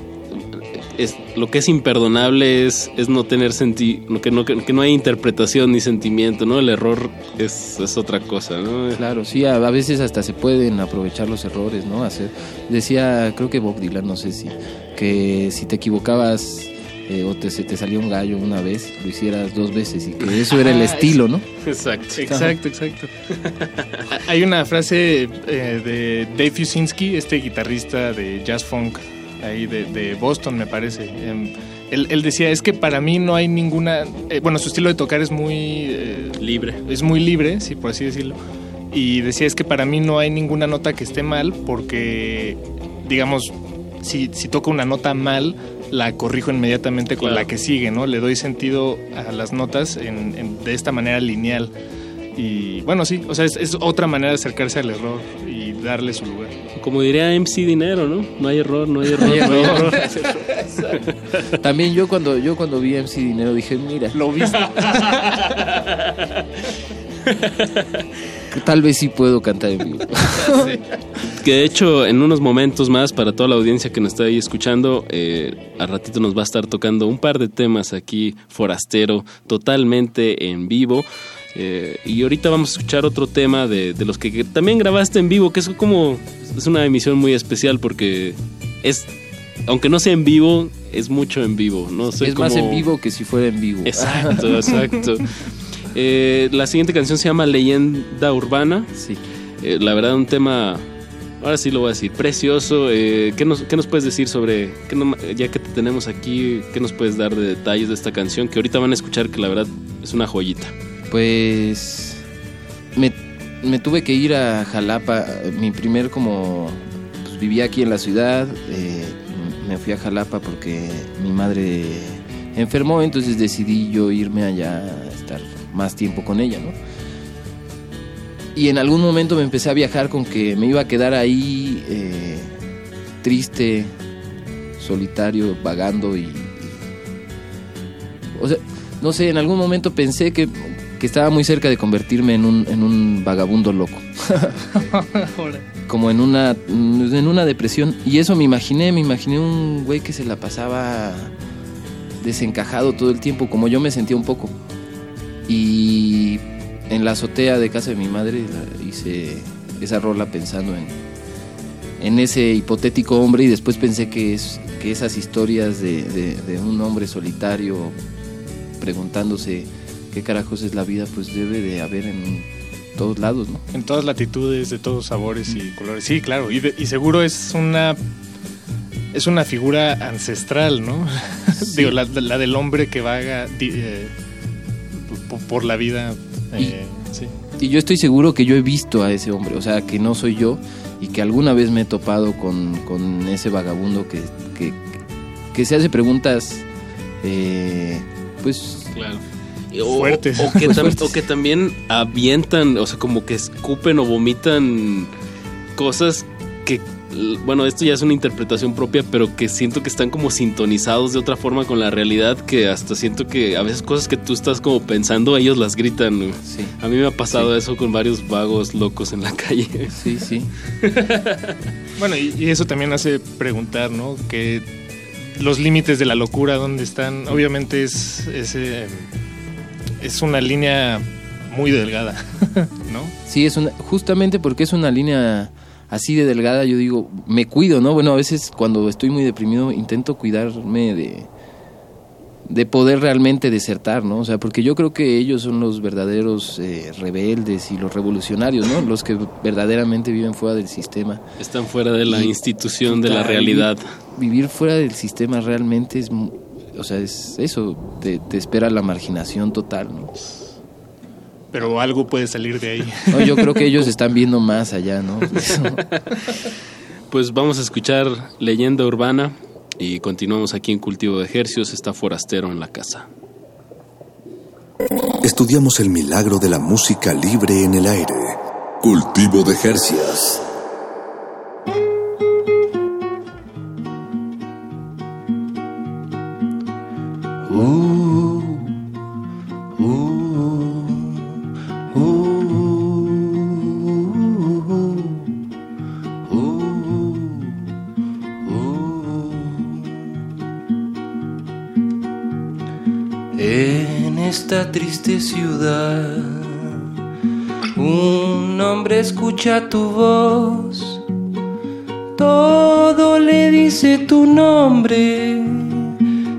es, lo que es imperdonable es, es no tener senti que no, que, que no hay interpretación ni sentimiento, ¿no? El error es, es otra cosa, ¿no? Claro, sí, a, a veces hasta se pueden aprovechar los errores, ¿no? Hacer, decía, creo que Bob Dylan, no sé si, que si te equivocabas eh, o te, se te salió un gallo una vez, lo hicieras dos veces y que eso era el Ah, estilo, ¿no? Exacto. Exacto, exacto. Hay una frase eh, de Dave Fusinski, este guitarrista de jazz funk ahí de, de Boston, me parece. Em, él, él decía, es que para mí no hay ninguna... eh, bueno, su estilo de tocar es muy... eh, libre. Es muy libre, sí, por así decirlo. Y decía, es que para mí no hay ninguna nota que esté mal porque, digamos, si, si toco una nota mal, la corrijo inmediatamente con Claro. la que sigue, ¿no? Le doy sentido a las notas en- en- de esta manera lineal. Y bueno, sí, o sea, es, es otra manera de acercarse al error y darle su lugar. Como diría MC Dinero, ¿no? No hay error, no hay error, No hay no hay error. También yo cuando yo cuando vi a MC Dinero dije, mira, Lo viste. tal vez sí puedo cantar en vivo. Que de hecho, en unos momentos más, para toda la audiencia que nos está ahí escuchando, eh, al ratito nos va a estar tocando un par de temas aquí, Forastero, totalmente en vivo. Eh, y ahorita vamos a escuchar otro tema de, de los que, que también grabaste en vivo, que es como. Es una emisión muy especial porque es. Aunque no sea en vivo, es mucho en vivo, ¿no? Soy es más en vivo que si fuera en vivo. Exacto, exacto. Eh, la siguiente canción se llama Leyenda Urbana. Sí. Eh, la verdad, un tema, ahora sí lo voy a decir, precioso. Eh, ¿qué, nos, qué nos puedes decir sobre, qué no- ya que te tenemos aquí, qué nos puedes dar de detalles de esta canción? Que ahorita van a escuchar que la verdad es una joyita. Pues me, me tuve que ir a Jalapa, mi primer como pues, vivía aquí en la ciudad, eh, me fui a Jalapa porque mi madre enfermó, entonces decidí yo irme allá a estar más tiempo con ella, ¿no? Y en algún momento me empecé a viajar con que me iba a quedar ahí eh, triste, solitario, vagando y, o sea, no sé, en algún momento pensé que, que estaba muy cerca de convertirme en un, en un vagabundo loco. Como en una, en una depresión. Y eso me imaginé, me imaginé un güey que se la pasaba desencajado todo el tiempo, como yo me sentía un poco. Y en la azotea de casa de mi madre hice esa rola pensando en, en ese hipotético hombre y después pensé que, es, que esas historias de, de- de un hombre solitario preguntándose qué carajos es la vida, pues debe de haber en todos lados, ¿no? En todas latitudes, de todos sabores y colores. Sí, claro. Y, de- y seguro es una es una figura ancestral, ¿no? Digo, la, la del hombre que vaga eh, po- por la vida. eh, sí. Y yo estoy seguro que yo he visto a ese hombre, o sea, que no soy yo y que alguna vez me he topado con, con ese vagabundo que, que, que se hace preguntas, eh, pues... Claro. O, Fuertes. O que, tam- fuertes. o que también avientan, o sea, como que escupen o vomitan cosas que, bueno, esto ya es una interpretación propia, pero que siento que están como sintonizados de otra forma con la realidad, que hasta siento que a veces cosas que tú estás como pensando, ellos las gritan. Sí. A mí me ha pasado eso con varios vagos locos en la calle. Sí, sí. Bueno, y, y eso también hace preguntar, ¿no? Que los límites de la locura, ¿dónde están? Obviamente es, es, eh, es una línea muy delgada, ¿no? Sí, es una, justamente porque es una línea así de delgada, yo digo, me cuido, ¿no? Bueno, a veces cuando estoy muy deprimido intento cuidarme de, de poder realmente desertar, ¿no? O sea, porque yo creo que ellos son los verdaderos eh, rebeldes y los revolucionarios, ¿no? Los que verdaderamente viven fuera del sistema. Están fuera de la Y- institución, de la realidad. Vivir, vivir fuera del sistema realmente es... o sea, es eso, te, te espera la marginación total, ¿no? Pero algo puede salir de ahí. No, yo creo que ellos están viendo más allá, ¿no? Eso. Pues vamos a escuchar Leyenda Urbana y continuamos aquí en Cultivo de Ejercios. Está Forastero en la casa. Estudiamos el milagro de la música libre en el aire. Cultivo de Jercias. Triste ciudad, un hombre escucha tu voz, todo le dice tu nombre,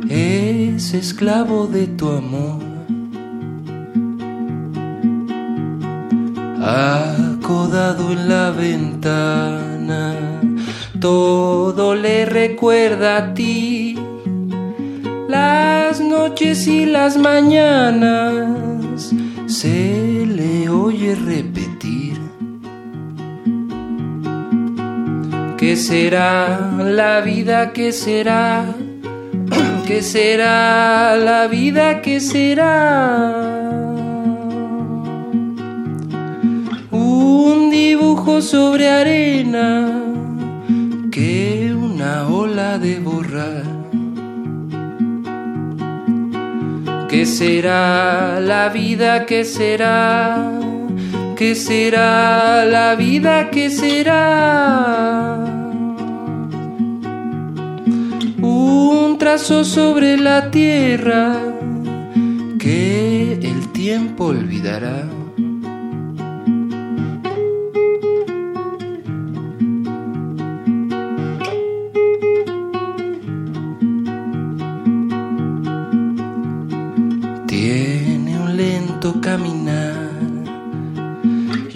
es esclavo de tu amor. Acodado en la ventana, todo le recuerda a ti. Las noches y las mañanas se le oye repetir. ¿Qué será la vida? ¿Qué será? ¿Qué será la vida? ¿Qué será? Un dibujo sobre arena que una ola de borrar. ¿Qué será la vida? ¿Qué será? ¿Qué será la vida? ¿Qué será? Un trazo sobre la tierra que el tiempo olvidará.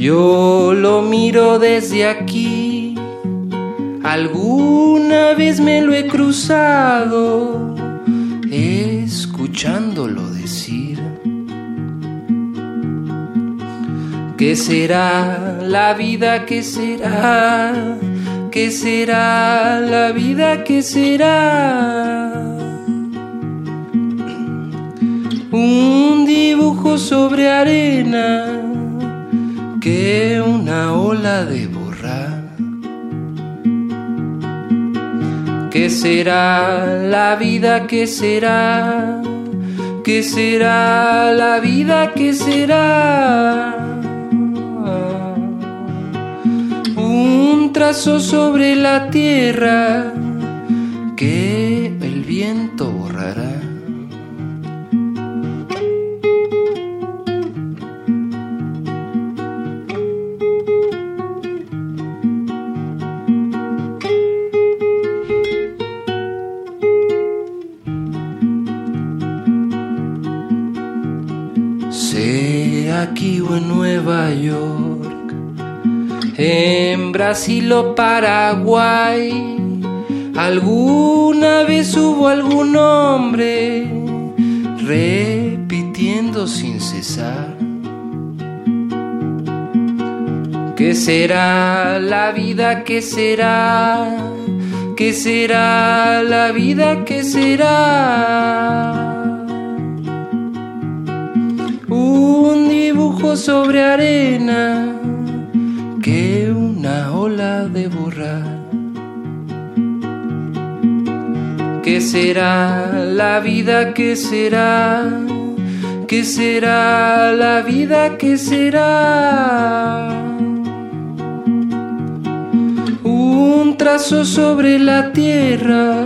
Yo lo miro desde aquí. Alguna vez me lo he cruzado, escuchándolo decir. ¿Qué será la vida? ¿Qué será? ¿Qué será la vida? ¿Qué será? Un dibujo sobre arena que una ola de borrar. ¿Qué será la vida? ¿Qué será? ¿Qué será la vida? ¿Qué será? Un trazo sobre la tierra que el viento Brasil o Paraguay, alguna vez hubo algún hombre repitiendo sin cesar. ¿Qué será la vida? ¿Qué será? ¿Qué será la vida? ¿Qué será? Un dibujo sobre arena de borrar. ¿Qué será la vida? ¿Qué será? ¿Qué será la vida? ¿Qué será? Un trazo sobre la tierra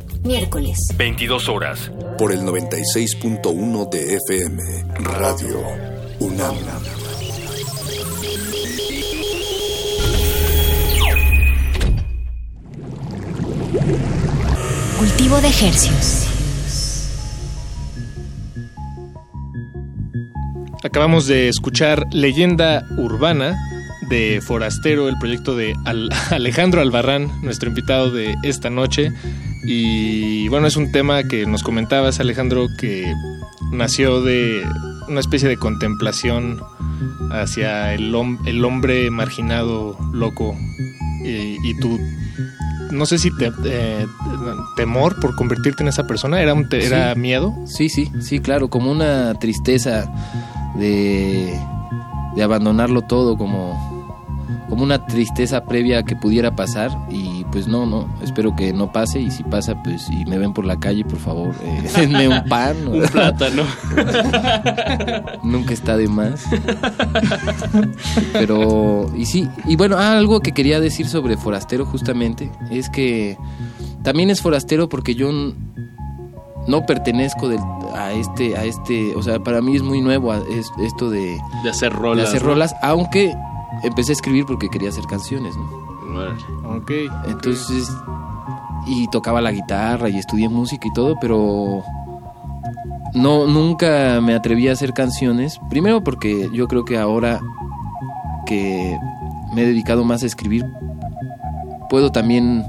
Miércoles. 22 horas. Por el 96.1 de FM. Radio UNAM. Cultivo de Hercios. Acabamos de escuchar Leyenda Urbana de Forastero, el proyecto de Al- Alejandro Albarrán, nuestro invitado de esta noche. Y bueno, es un tema que nos comentabas, Alejandro, que nació de una especie de contemplación hacia el, hom- el hombre marginado, loco. Y, y tu, no sé si te, eh, temor por convertirte en esa persona, ¿era, un te- era miedo? Sí, sí, sí, claro, como una tristeza de, de abandonarlo todo, como, como una tristeza previa a que pudiera pasar y pues no, no, espero que no pase y si pasa pues y me ven por la calle, por favor, eh, denme un pan. o- Un plátano. Nunca está de más. Pero, y sí, y bueno, ah, algo que quería decir sobre Forastero justamente es que también es forastero porque yo no pertenezco del- a este, a este, o sea, para mí es muy nuevo a- es- esto de, De hacer rolas. de hacer ¿no? rolas, aunque empecé a escribir porque quería hacer canciones, ¿no? Ok. Entonces, y tocaba la guitarra y estudié música y todo, pero no nunca me atreví a hacer canciones. Primero porque yo creo que ahora que me he dedicado más a escribir, puedo también,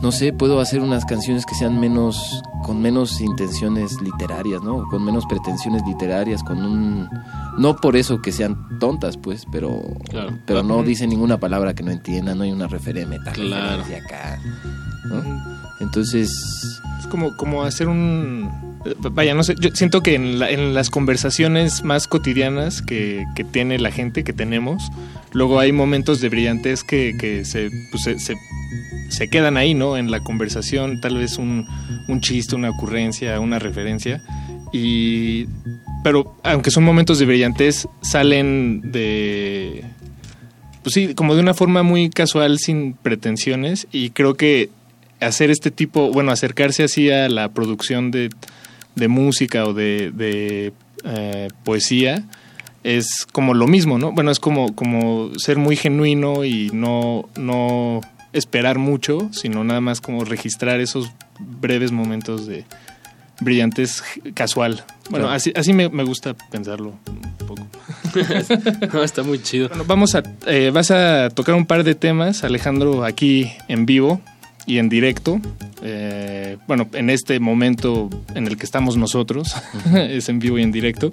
no sé, puedo hacer unas canciones que sean menos, con menos intenciones literarias, ¿no? Con menos pretensiones literarias, con un... No por eso que sean tontas, pues, pero, Claro. pero no dicen ninguna palabra que no entienda, no hay una referencia, meta Claro. referencia acá, ¿no? Entonces, Es como, como hacer un... eh, Vaya, no sé, yo siento que en, la- en las conversaciones más cotidianas que, que tiene la gente, que tenemos, luego hay momentos de brillantez que, que se, pues, se, se- se quedan ahí, ¿no? En la conversación, tal vez un, un chiste, una ocurrencia, una referencia. Y... Pero aunque son momentos de brillantez, salen de... Pues sí, como de una forma muy casual, sin pretensiones. Y creo que hacer este tipo, bueno, acercarse así a la producción de, de música o de, de, eh, poesía es como lo mismo, ¿no? Bueno, es como, como ser muy genuino y no, no esperar mucho, sino nada más como registrar esos breves momentos de brillantes casual. Bueno, Claro. así, así me, me gusta pensarlo un poco. No, está muy chido. Bueno, vamos a, eh, vas a tocar un par de temas, Alejandro, aquí en vivo y en directo. Eh, bueno, en este momento en el que estamos nosotros, es en vivo y en directo.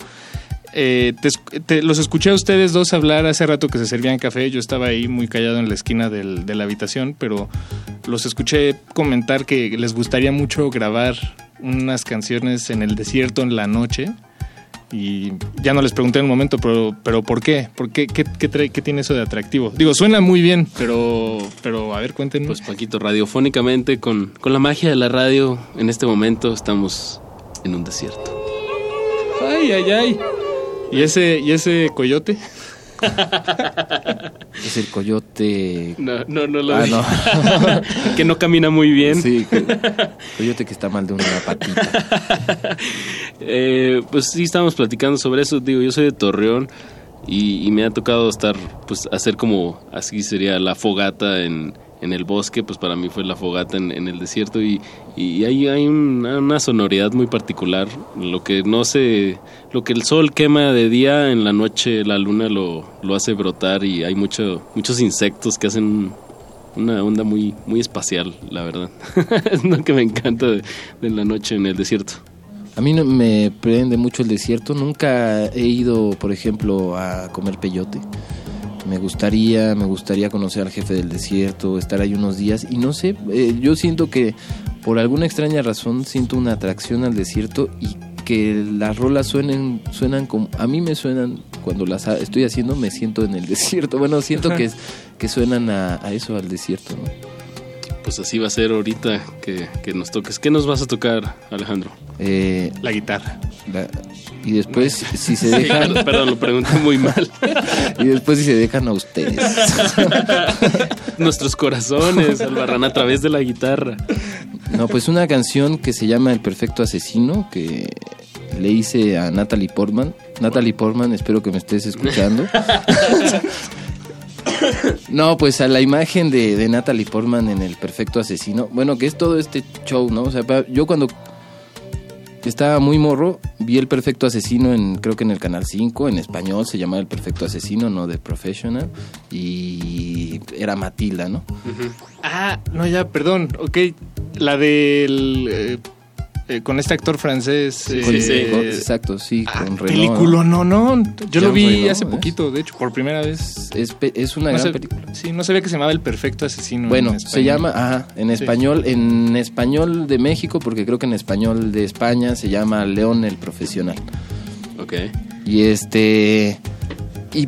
Eh, te los escuché a ustedes dos hablar hace rato que se servían café. Yo estaba ahí muy callado en la esquina del- de la habitación, pero los escuché comentar que les gustaría mucho grabar unas canciones en el desierto en la noche. Y ya no les pregunté en un momento, pero, pero ¿por qué? ¿Por qué? ¿Qué, qué trae- qué tiene eso de atractivo? Digo, suena muy bien, pero, pero a ver, cuéntenos. Pues Paquito, radiofónicamente, con, con la magia de la radio, en este momento estamos en un desierto. Ay, ay, ay. ¿Y ese, y ese coyote? es el coyote... No, no, no lo Ah, no. que no camina muy bien. Sí, que- coyote que está mal de una patita. Eh, pues sí, estábamos platicando sobre eso. Digo, yo soy de Torreón y, y me ha tocado estar, pues, hacer como, así sería la fogata en, en el bosque. Pues para mí fue la fogata en, en el desierto y, y hay, hay una, una sonoridad muy particular. Lo que no se, lo que el sol quema de día, en la noche la luna lo, lo hace brotar y hay mucho, muchos insectos que hacen una onda muy, muy espacial, la verdad. es lo que me encanta de, la noche en el desierto. A mí me prende mucho el desierto. Nunca he ido, por ejemplo, a comer peyote. Me gustaría, me gustaría conocer al jefe del desierto, estar ahí unos días y no sé, eh, yo siento que por alguna extraña razón siento una atracción al desierto y que las rolas suenen suenan como a mí me suenan cuando las estoy haciendo me siento en el desierto bueno siento que que suenan a, a eso al desierto ¿no? Pues así va a ser ahorita que, que nos toques. ¿Qué nos vas a tocar, Alejandro? Eh, La guitarra. la- y después si se Sí, dejan perdón, perdón, lo pregunté muy mal. y después si se dejan a ustedes Nuestros corazones, Albarrán, a través de la guitarra. No, pues una canción que se llama El Perfecto Asesino, que le hice a Natalie Portman. Natalie Portman, espero que me estés escuchando. No, pues a la imagen de, Natalie Portman en El Perfecto Asesino. Bueno, que es todo este show, ¿no? O sea, yo cuando estaba muy morro, vi El Perfecto Asesino en, creo que en el Canal 5, en español se llamaba El Perfecto Asesino, no The Professional. Y era Matilda, ¿no? Ah, no, ya, perdón. Ok, la del. eh, eh, con este actor francés. Con- eh, con- exacto, sí, con Renault. Película, no, no. Yo lo vi Reno, hace ¿ves? poquito, de hecho, por primera vez. Es, es una No gran película. Sí, no sabía que se llamaba El Perfecto Asesino. Bueno, en se llama, ajá, en Sí. español, en español de México, porque creo que en español de España se llama León el Profesional. Ok. Y este, y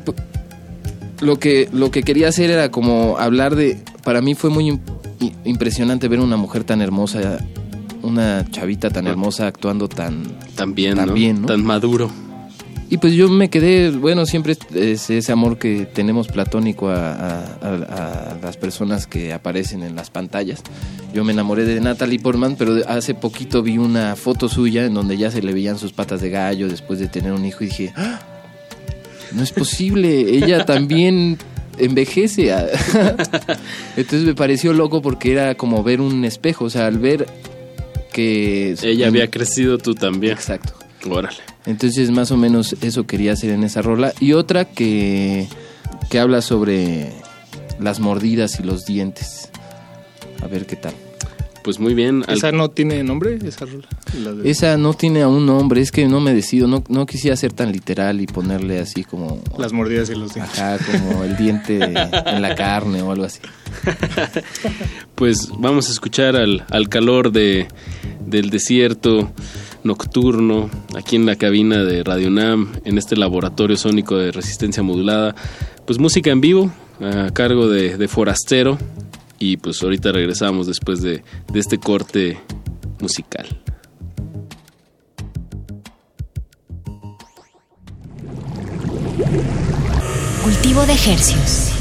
lo que, lo que quería hacer era como hablar de, para mí fue muy impresionante ver una mujer tan hermosa, una chavita tan hermosa actuando tan, Tan bien, tan ¿no? bien, ¿no? Tan maduro. Y pues yo me quedé, bueno, siempre es ese amor que tenemos platónico a, a- a- a las personas que aparecen en las pantallas. Yo me enamoré de Natalie Portman, pero hace poquito vi una foto suya en donde ya se le veían sus patas de gallo después de tener un hijo y dije, "Ah, no es posible, ella también envejece. a-". Entonces me pareció loco porque era como ver un espejo, o sea, al ver que... Ella había crecido, tú también. Exacto. Órale. Entonces más o menos eso quería hacer en esa rola. Y otra que, que habla sobre las mordidas y los dientes. A ver qué tal. Pues muy bien. al- ¿Esa no tiene nombre? Esa rola. La de- Esa no tiene aún nombre, es que no me decido, no, no quisiera ser tan literal y ponerle así como... Las mordidas y los dientes. Ajá, como el diente en la carne o algo así. Pues vamos a escuchar al, al calor de, del desierto nocturno aquí en la cabina de Radio Nam, en este laboratorio sónico de resistencia modulada. Pues música en vivo a cargo de, de Forastero y pues ahorita regresamos después de, de este corte musical. Cultivo de ejercios.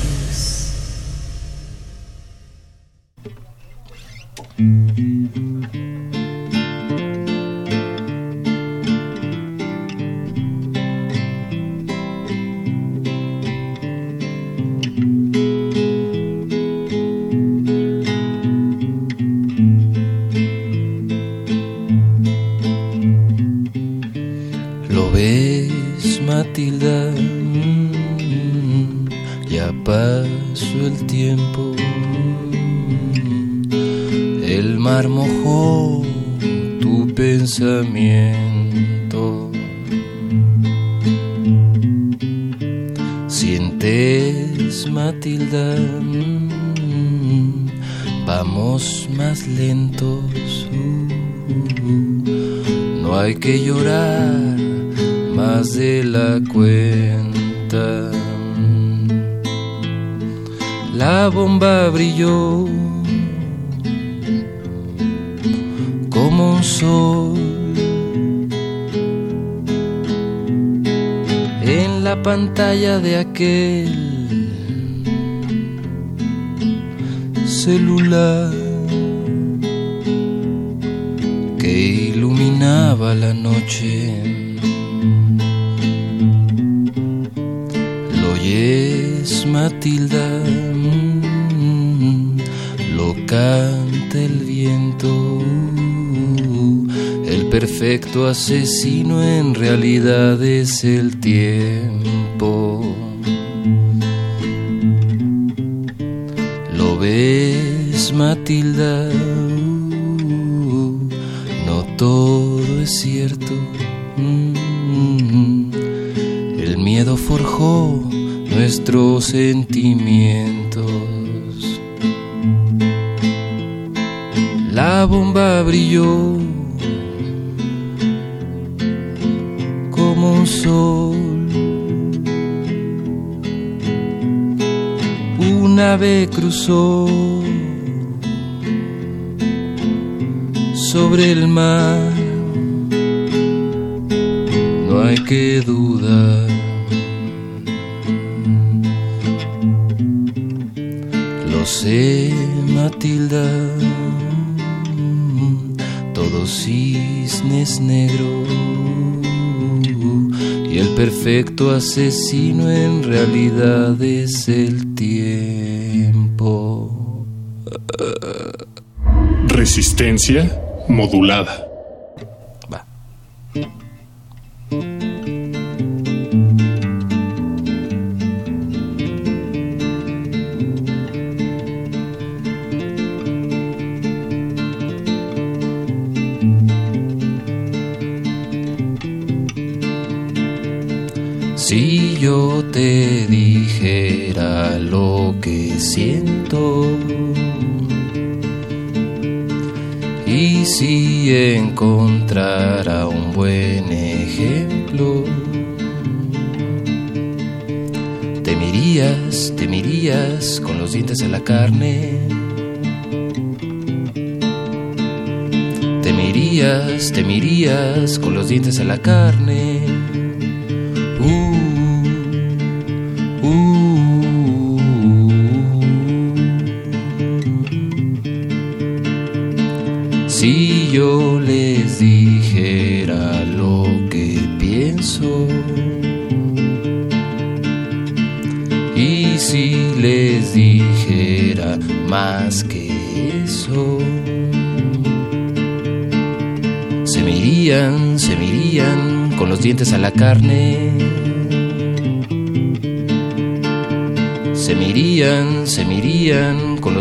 Tiempo. El mar mojó tu pensamiento. Sientes, Matilda, vamos más lentos. No hay que llorar más asesino en realidad es el asesino en realidad es el tiempo. Resistencia modulada.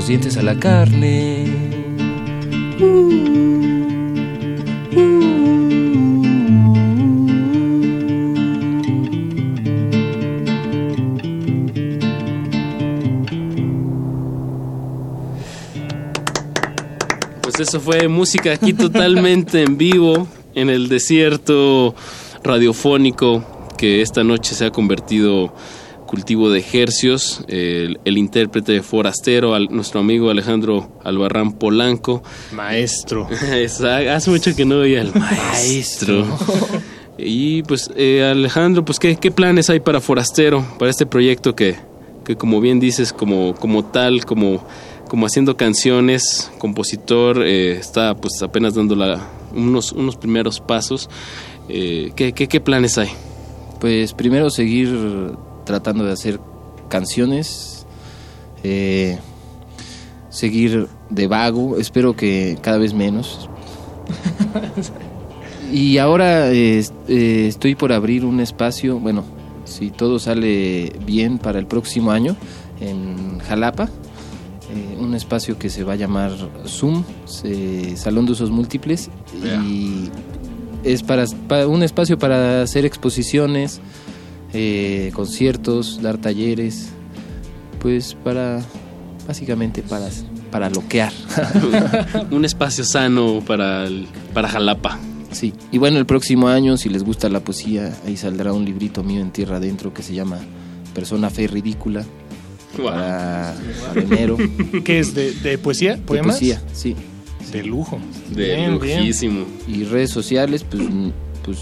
A la carne. Pues eso fue música aquí totalmente en vivo, en el desierto radiofónico que esta noche se ha convertido cultivo de ejercios, el, el intérprete forastero, al- nuestro amigo Alejandro Albarrán Polanco. Maestro. Hace mucho que no veía al maestro. y pues eh, Alejandro, pues ¿qué, qué planes hay para Forastero, para este proyecto que, que como bien dices, como, como tal, como, como haciendo canciones, compositor, eh, está pues apenas dando la- unos, unos primeros pasos. Eh, ¿qué, qué, qué planes hay? Pues primero seguir tratando de hacer canciones, eh, seguir de vago, espero que cada vez menos. Y ahora eh, est- eh, estoy por abrir un espacio, bueno, si todo sale bien para el próximo año, en Jalapa, eh, un espacio que se va a llamar Zoom, Salón de Usos Múltiples, y es para, para un espacio para hacer exposiciones, eh, conciertos, dar talleres, pues para, básicamente para, para loquear. Un espacio sano para, el- para Jalapa. Sí, y bueno, el próximo año, si les gusta la poesía, ahí saldrá un librito mío en tierra adentro que se llama Persona Fe Ridícula. Para, para enero. ¿Qué es? ¿De, de poesía? De ¿Poemas? poesía, sí. De lujo. De Bien, bien. lujísimo. Y redes sociales, pues, mm, pues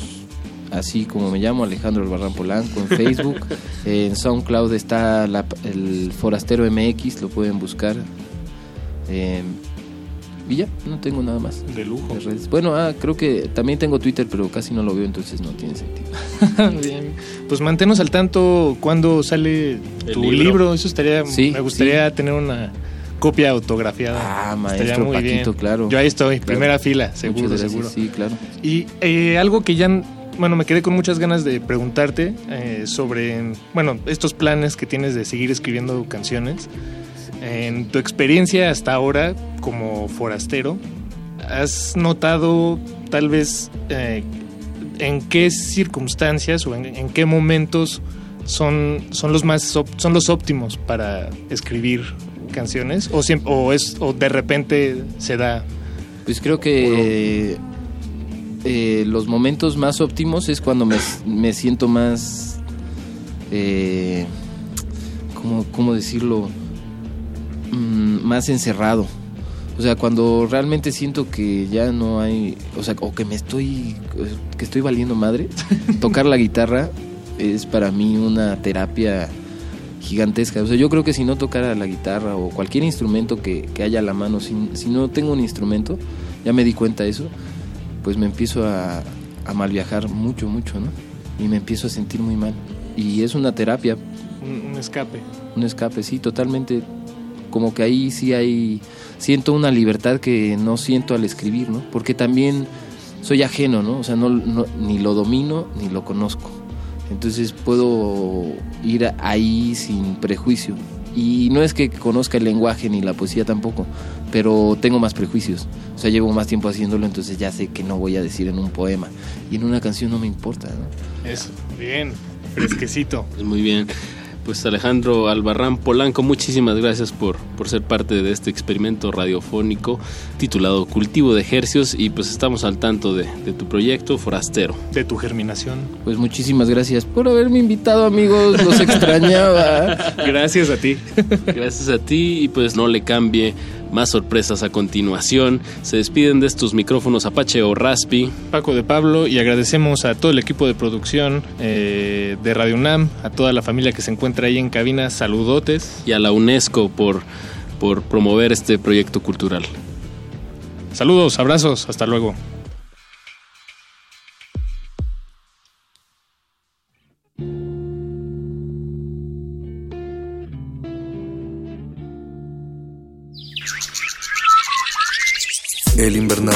así como me llamo, Alejandro Albarrán Polanco, en Facebook. en SoundCloud está la- el Forastero MX, lo pueden buscar. Eh, y ya, no tengo nada más. De lujo. de redes. Bueno, ah, creo que también tengo Twitter, pero casi no lo veo, entonces no tiene sentido. Bien. Pues manténnos al tanto cuando sale tu libro. libro. Eso estaría. Sí, me gustaría tener una copia autografiada. Ah, Estaría maestro muy Paquito, bien. claro. Yo ahí estoy, Claro. primera fila, seguro, seguro. Sí, claro. Y eh, algo que ya, bueno, me quedé con muchas ganas de preguntarte eh, sobre, bueno, estos planes que tienes de seguir escribiendo canciones. En tu experiencia hasta ahora como forastero, ¿has notado tal vez eh, en qué circunstancias o en, en qué momentos son, son los más son los óptimos para escribir canciones o, o es o de repente se da Pues creo que eh, los momentos más óptimos es cuando me, me siento más... Eh, ¿cómo, cómo decirlo? Mm, más encerrado. O sea, cuando realmente siento que ya no hay, o sea, o que me estoy, que estoy valiendo madre, tocar la guitarra es para mí una terapia gigantesca. O sea, yo creo que si no tocara la guitarra o cualquier instrumento que, que haya a la mano, si, si no tengo un instrumento, ya me di cuenta de eso, pues me empiezo a, a mal viajar mucho, mucho, ¿no? Y me empiezo a sentir muy mal. Y es una terapia, Un, un escape. un escape, sí, totalmente. Como que ahí sí hay, siento una libertad que no siento al escribir, ¿no? Porque también soy ajeno, ¿no? O sea, no, no- ni lo domino ni lo conozco. Entonces puedo ir ahí sin prejuicio. Y no es que conozca el lenguaje ni la poesía tampoco, pero tengo más prejuicios. O sea, llevo más tiempo haciéndolo, entonces ya sé que no voy a decir en un poema. Y en una canción no me importa, ¿no? Eso, bien, fresquecito. Muy bien. Pues Alejandro Albarrán Polanco, muchísimas gracias por, por ser parte de este experimento radiofónico titulado Cultivo de Ejercios y pues estamos al tanto de, de tu proyecto Forastero. De tu germinación. Pues muchísimas gracias por haberme invitado, amigos. Los extrañaba. Gracias a ti. Gracias a ti y pues no le cambie más sorpresas a continuación. Se despiden de estos micrófonos Apache o Raspi. Paco de Pablo y agradecemos a todo el equipo de producción eh, de Radio UNAM, a toda la familia que se encuentra ahí en cabina, saludotes. Y a la UNESCO por, por promover este proyecto cultural. Saludos, abrazos, hasta luego.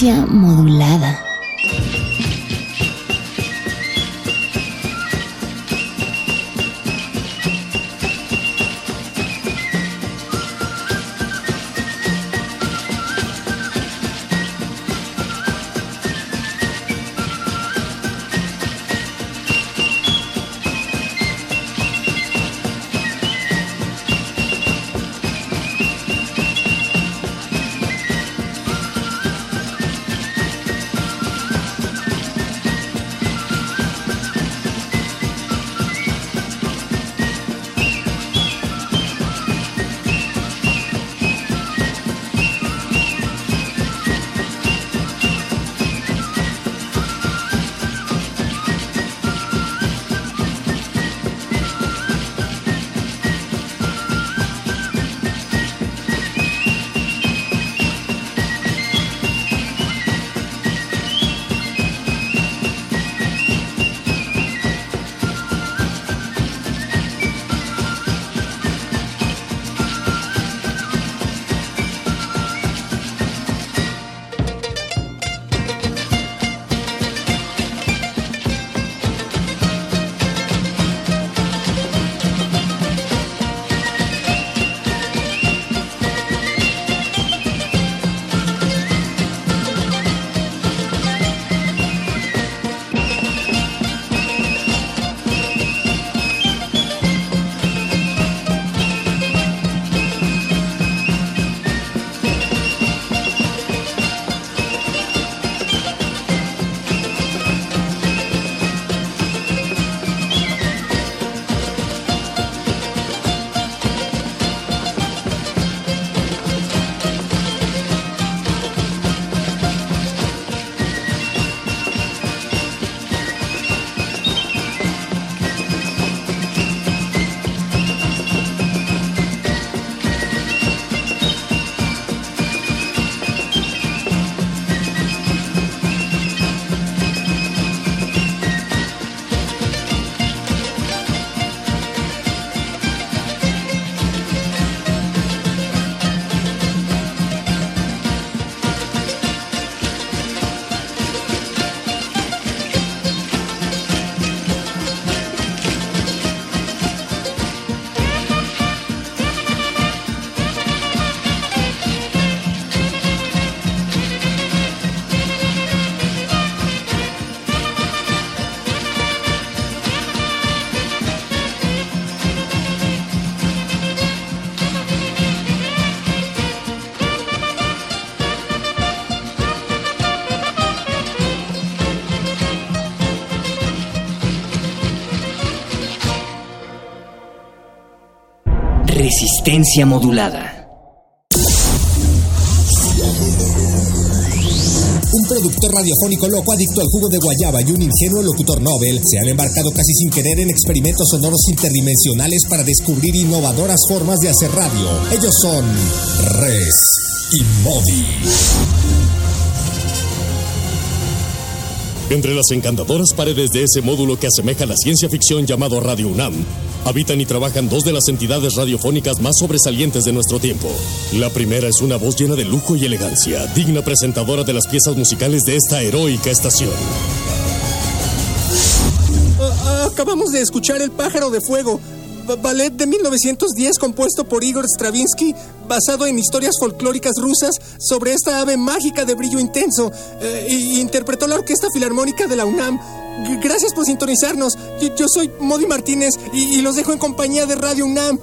Resistencia modulada. Resistencia modulada. Un productor radiofónico loco adicto al jugo de guayaba y un ingenuo locutor Nobel se han embarcado casi sin querer en experimentos sonoros interdimensionales para descubrir innovadoras formas de hacer radio. Ellos son Res y Modi. Entre las encantadoras paredes de ese módulo que asemeja la ciencia ficción llamado Radio UNAM, habitan y trabajan dos de las entidades radiofónicas más sobresalientes de nuestro tiempo. La primera es una voz llena de lujo y elegancia, digna presentadora de las piezas musicales de esta heroica estación. Ah, acabamos de escuchar El pájaro de fuego, ba- ballet de 1910 compuesto por Igor Stravinsky, basado en historias folclóricas rusas sobre esta ave mágica de brillo intenso. eh, interpretó la Orquesta Filarmónica de la UNAM. Gracias por sintonizarnos. Yo, yo soy Modi Martínez y, y los dejo en compañía de Radio UNAM.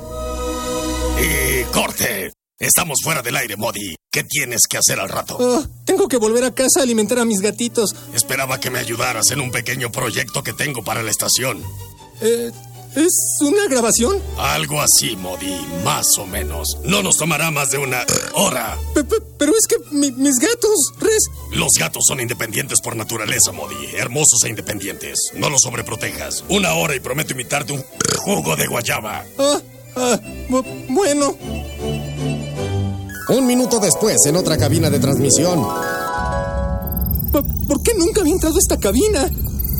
¡Y corte! Estamos fuera del aire, Modi. ¿Qué tienes que hacer al rato? Ah, tengo que volver a casa a alimentar a mis gatitos. Esperaba que me ayudaras en un pequeño proyecto que tengo para la estación. Eh, ¿Es una grabación? Algo así, Modi, más o menos. No nos tomará más de una hora. Pe- pe- pero es que mi- mis gatos, Res, Los gatos son independientes por naturaleza, Modi. Hermosos e independientes. No los sobreprotejas. Una hora y prometo imitarte un jugo de guayaba. Ah, ah, bu- bueno. Un minuto después, en otra cabina de transmisión. ¿Por qué nunca había entrado a esta cabina?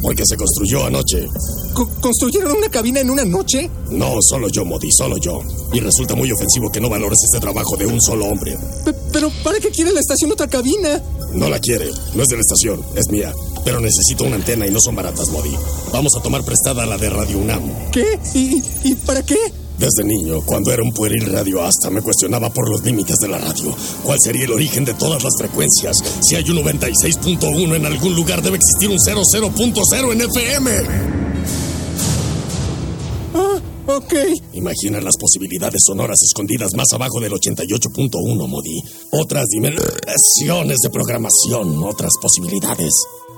Porque se construyó anoche. Co- ¿Construyeron una cabina en una noche? No, solo yo, Modi, solo yo. Y resulta muy ofensivo que no valores este trabajo de un solo hombre. Pe- pero ¿para qué quiere la estación otra cabina? No la quiere. No es de la estación, es mía. Pero necesito una antena y no son baratas, Modi. Vamos a tomar prestada la de Radio UNAM. ¿Qué? ¿Y, y para qué? Desde niño, cuando era un pueril radioasta, me cuestionaba por los límites de la radio. ¿Cuál sería el origen de todas las frecuencias? Si hay un 96.1 en algún lugar, debe existir un 00.0 en FM. Ah, ok. Imagina las posibilidades sonoras escondidas más abajo del 88.1, Modi. Otras dimensiones de programación, otras posibilidades.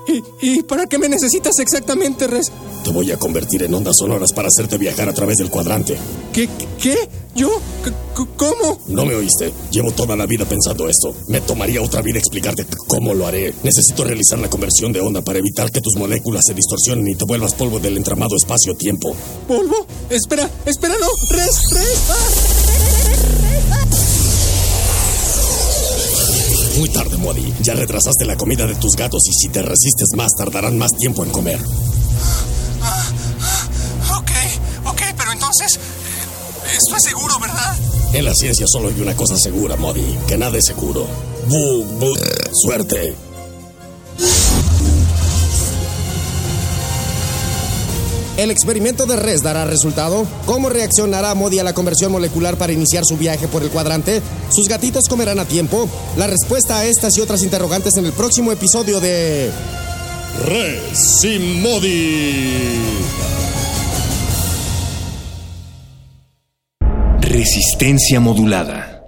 ¿Y, ¿Y para qué me necesitas exactamente, Res? Te voy a convertir en ondas sonoras para hacerte viajar a través del cuadrante. ¿Qué? ¿Qué? ¿Yo? ¿Cómo? No me oíste. Llevo toda la vida pensando esto. Me tomaría otra vida explicarte cómo lo haré. Necesito realizar la conversión de onda para evitar que tus moléculas se distorsionen y te vuelvas polvo del entramado espacio-tiempo. ¿Polvo? Espera, espera, no. Res, Res. ah. Muy tarde, Modi. Ya retrasaste la comida de tus gatos y si te resistes más, tardarán más tiempo en comer. Ok, ok, pero entonces. eh, Esto es seguro, ¿verdad? En la ciencia solo hay una cosa segura, Modi. Que nada es seguro. Bu, bu, suerte. ¿El experimento de Res dará resultado? ¿Cómo reaccionará Modi a la conversión molecular para iniciar su viaje por el cuadrante? ¿Sus gatitos comerán a tiempo? La respuesta a estas y otras interrogantes en el próximo episodio de... Res y Modi. Resistencia modulada.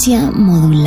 Modulada.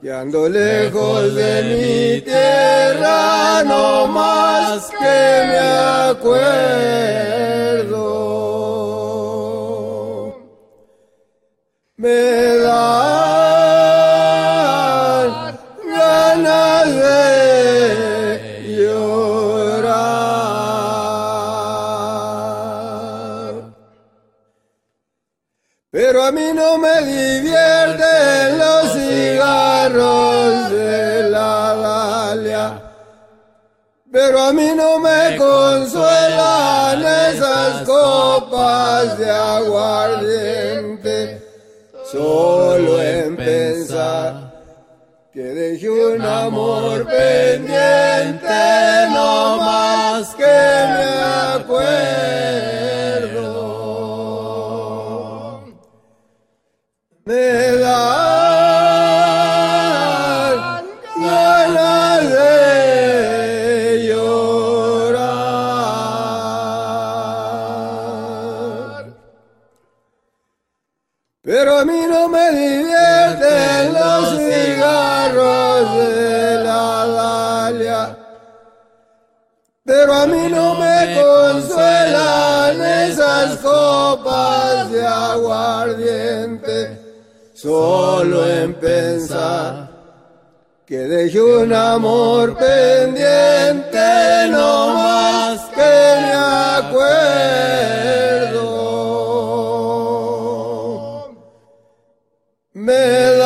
Que ando lejos de mi tierra, no más que me acuerdo. De aguardiente. Solo en pensar que dejé un amor pendiente, no más que me acuerdo. Pero a mí no me consuelan esas copas de aguardiente. Solo en pensar que dejé un amor pendiente, no más que me acuerdo. Me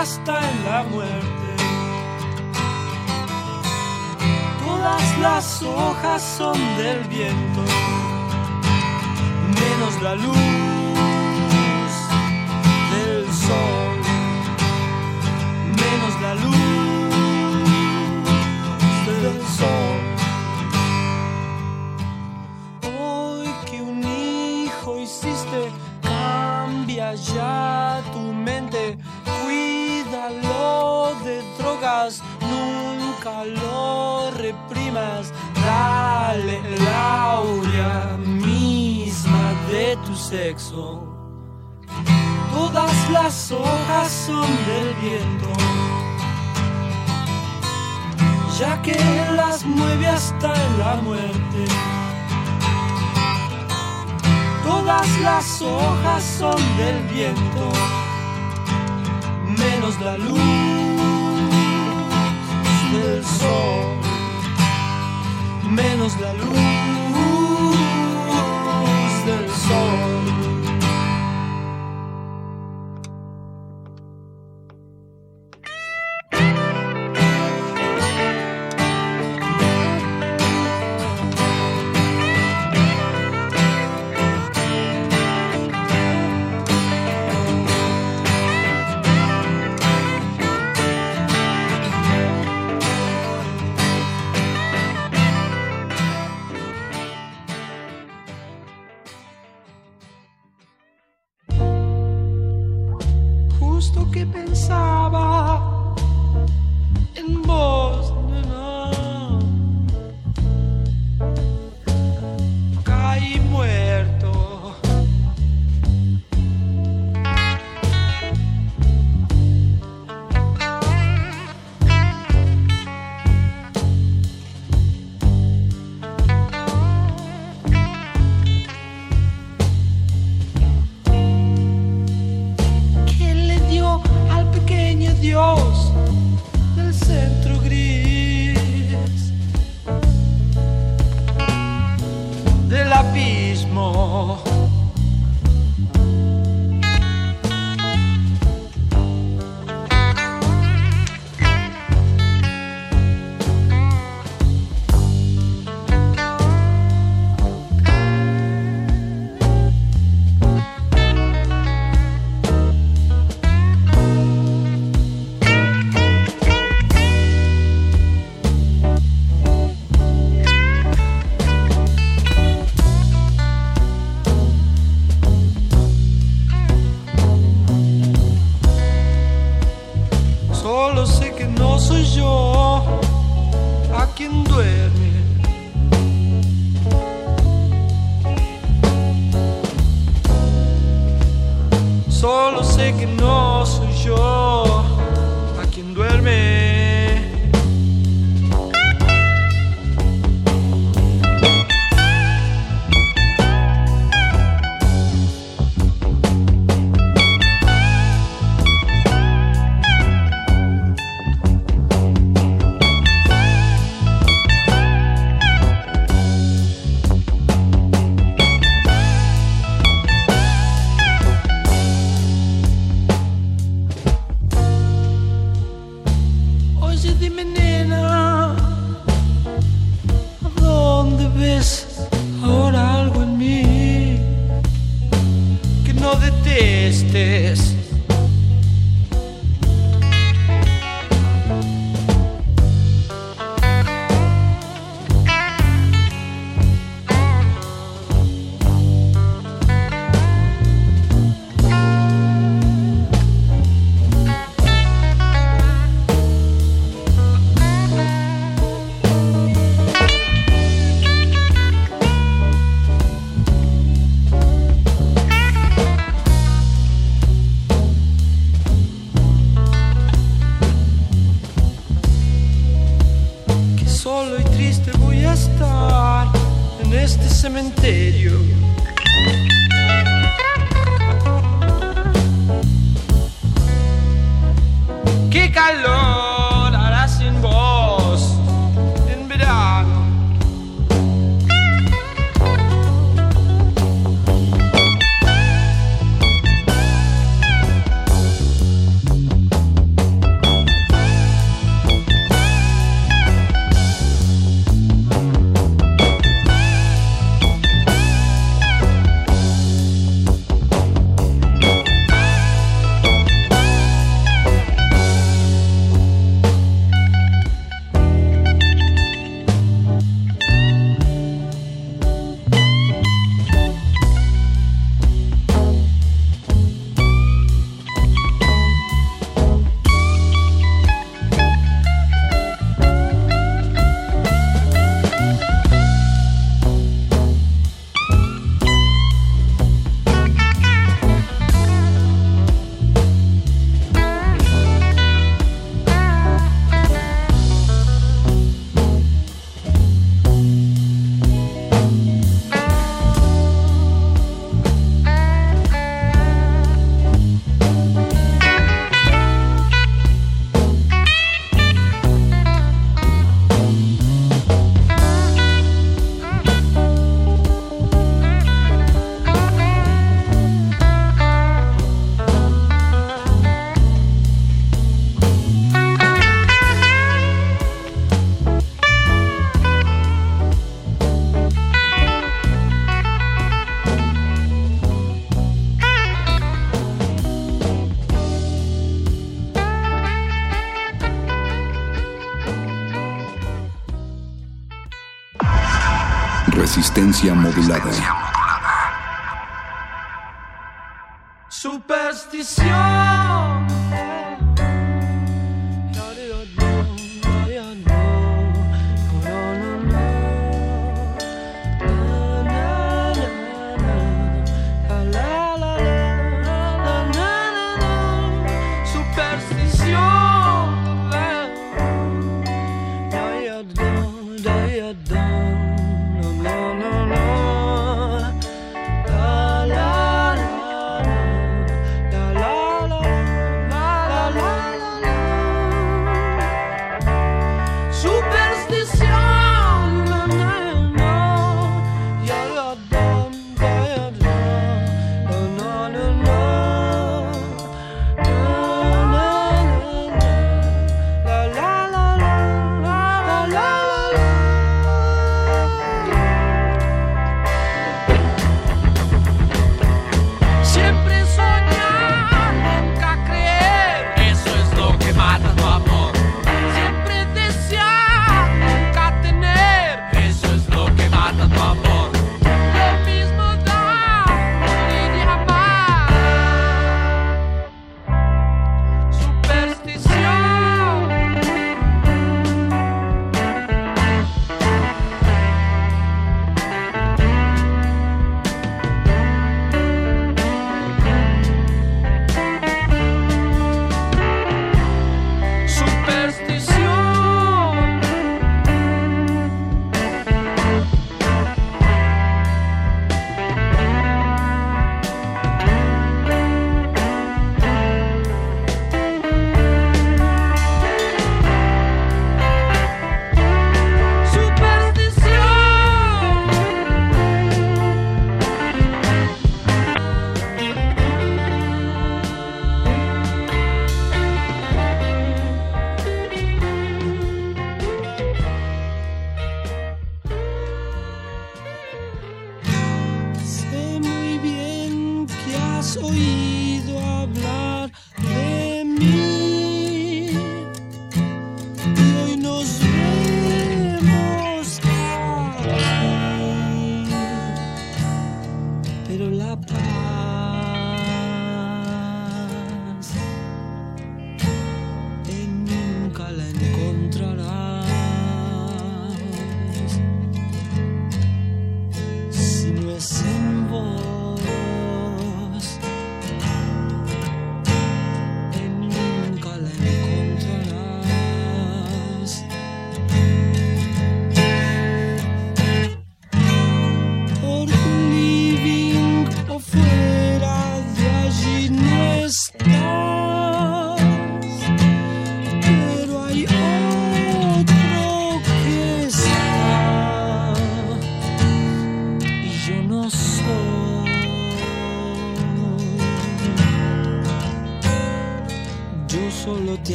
hasta en la muerte. Todas las hojas son del viento, menos la luz del sol, menos la luz del sol. Hoy que un hijo hiciste, cambia ya nunca lo reprimas, dale la aurea misma de tu sexo. Todas las hojas son del viento, ya que las mueve hasta la muerte. Todas las hojas son del viento, menos la luz del sol, menos la luz del sol. 我 Resistencia modulada.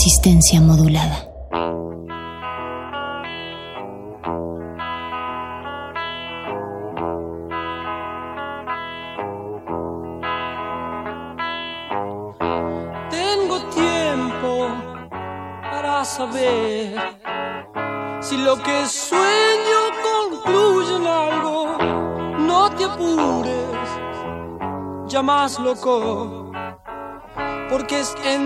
resistencia modulada. Tengo tiempo para saber si lo que sueño concluye en algo. No te apures, ya más loco, porque es en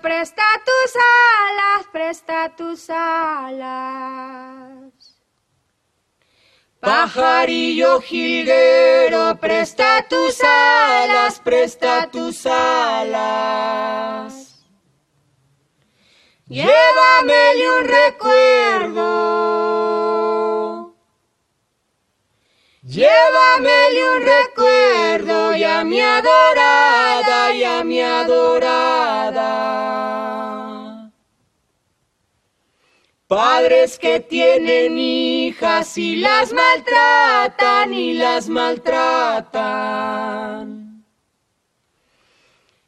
presta tus alas, presta tus alas. Pajarillo jilguero, presta tus alas, presta tus alas. Llévamele un recuerdo. Llévamele un recuerdo y a mi adorada, y a mi adorada. Padres que tienen hijas y las maltratan y las maltratan.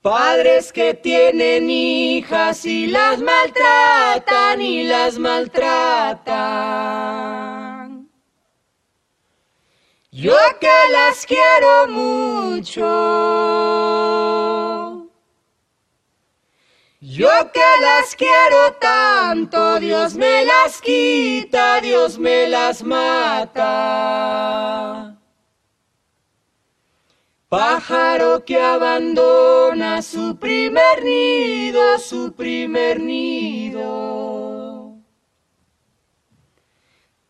Padres que tienen hijas y las maltratan y las maltratan. Yo que las quiero mucho. Yo que las quiero tanto, Dios me las quita, Dios me las mata. Pájaro que abandona su primer nido, su primer nido.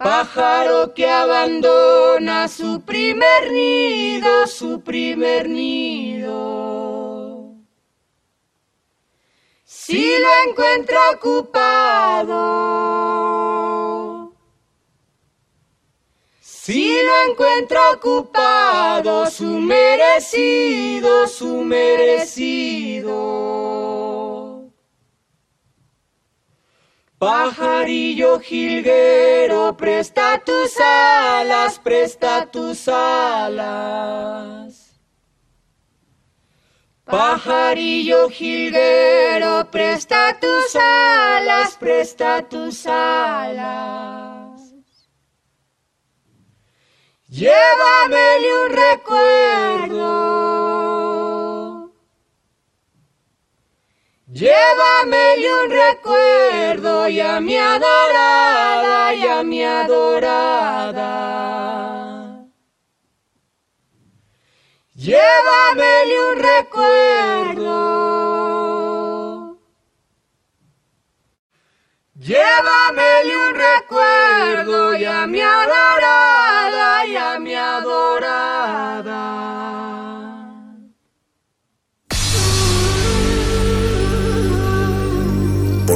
Pájaro que abandona su primer nido, su primer nido. Si lo encuentro ocupado, si lo encuentro ocupado, su merecido, su merecido. Pajarillo jilguero, presta tus alas, presta tus alas. Pajarillo jilguero, presta tus alas, presta tus alas. Llévamele un recuerdo. Llévamele un recuerdo y a mi adorada, y a mi adorada. Llévamele un recuerdo. Llévamele un recuerdo y a mi adorada, y a mi adorada.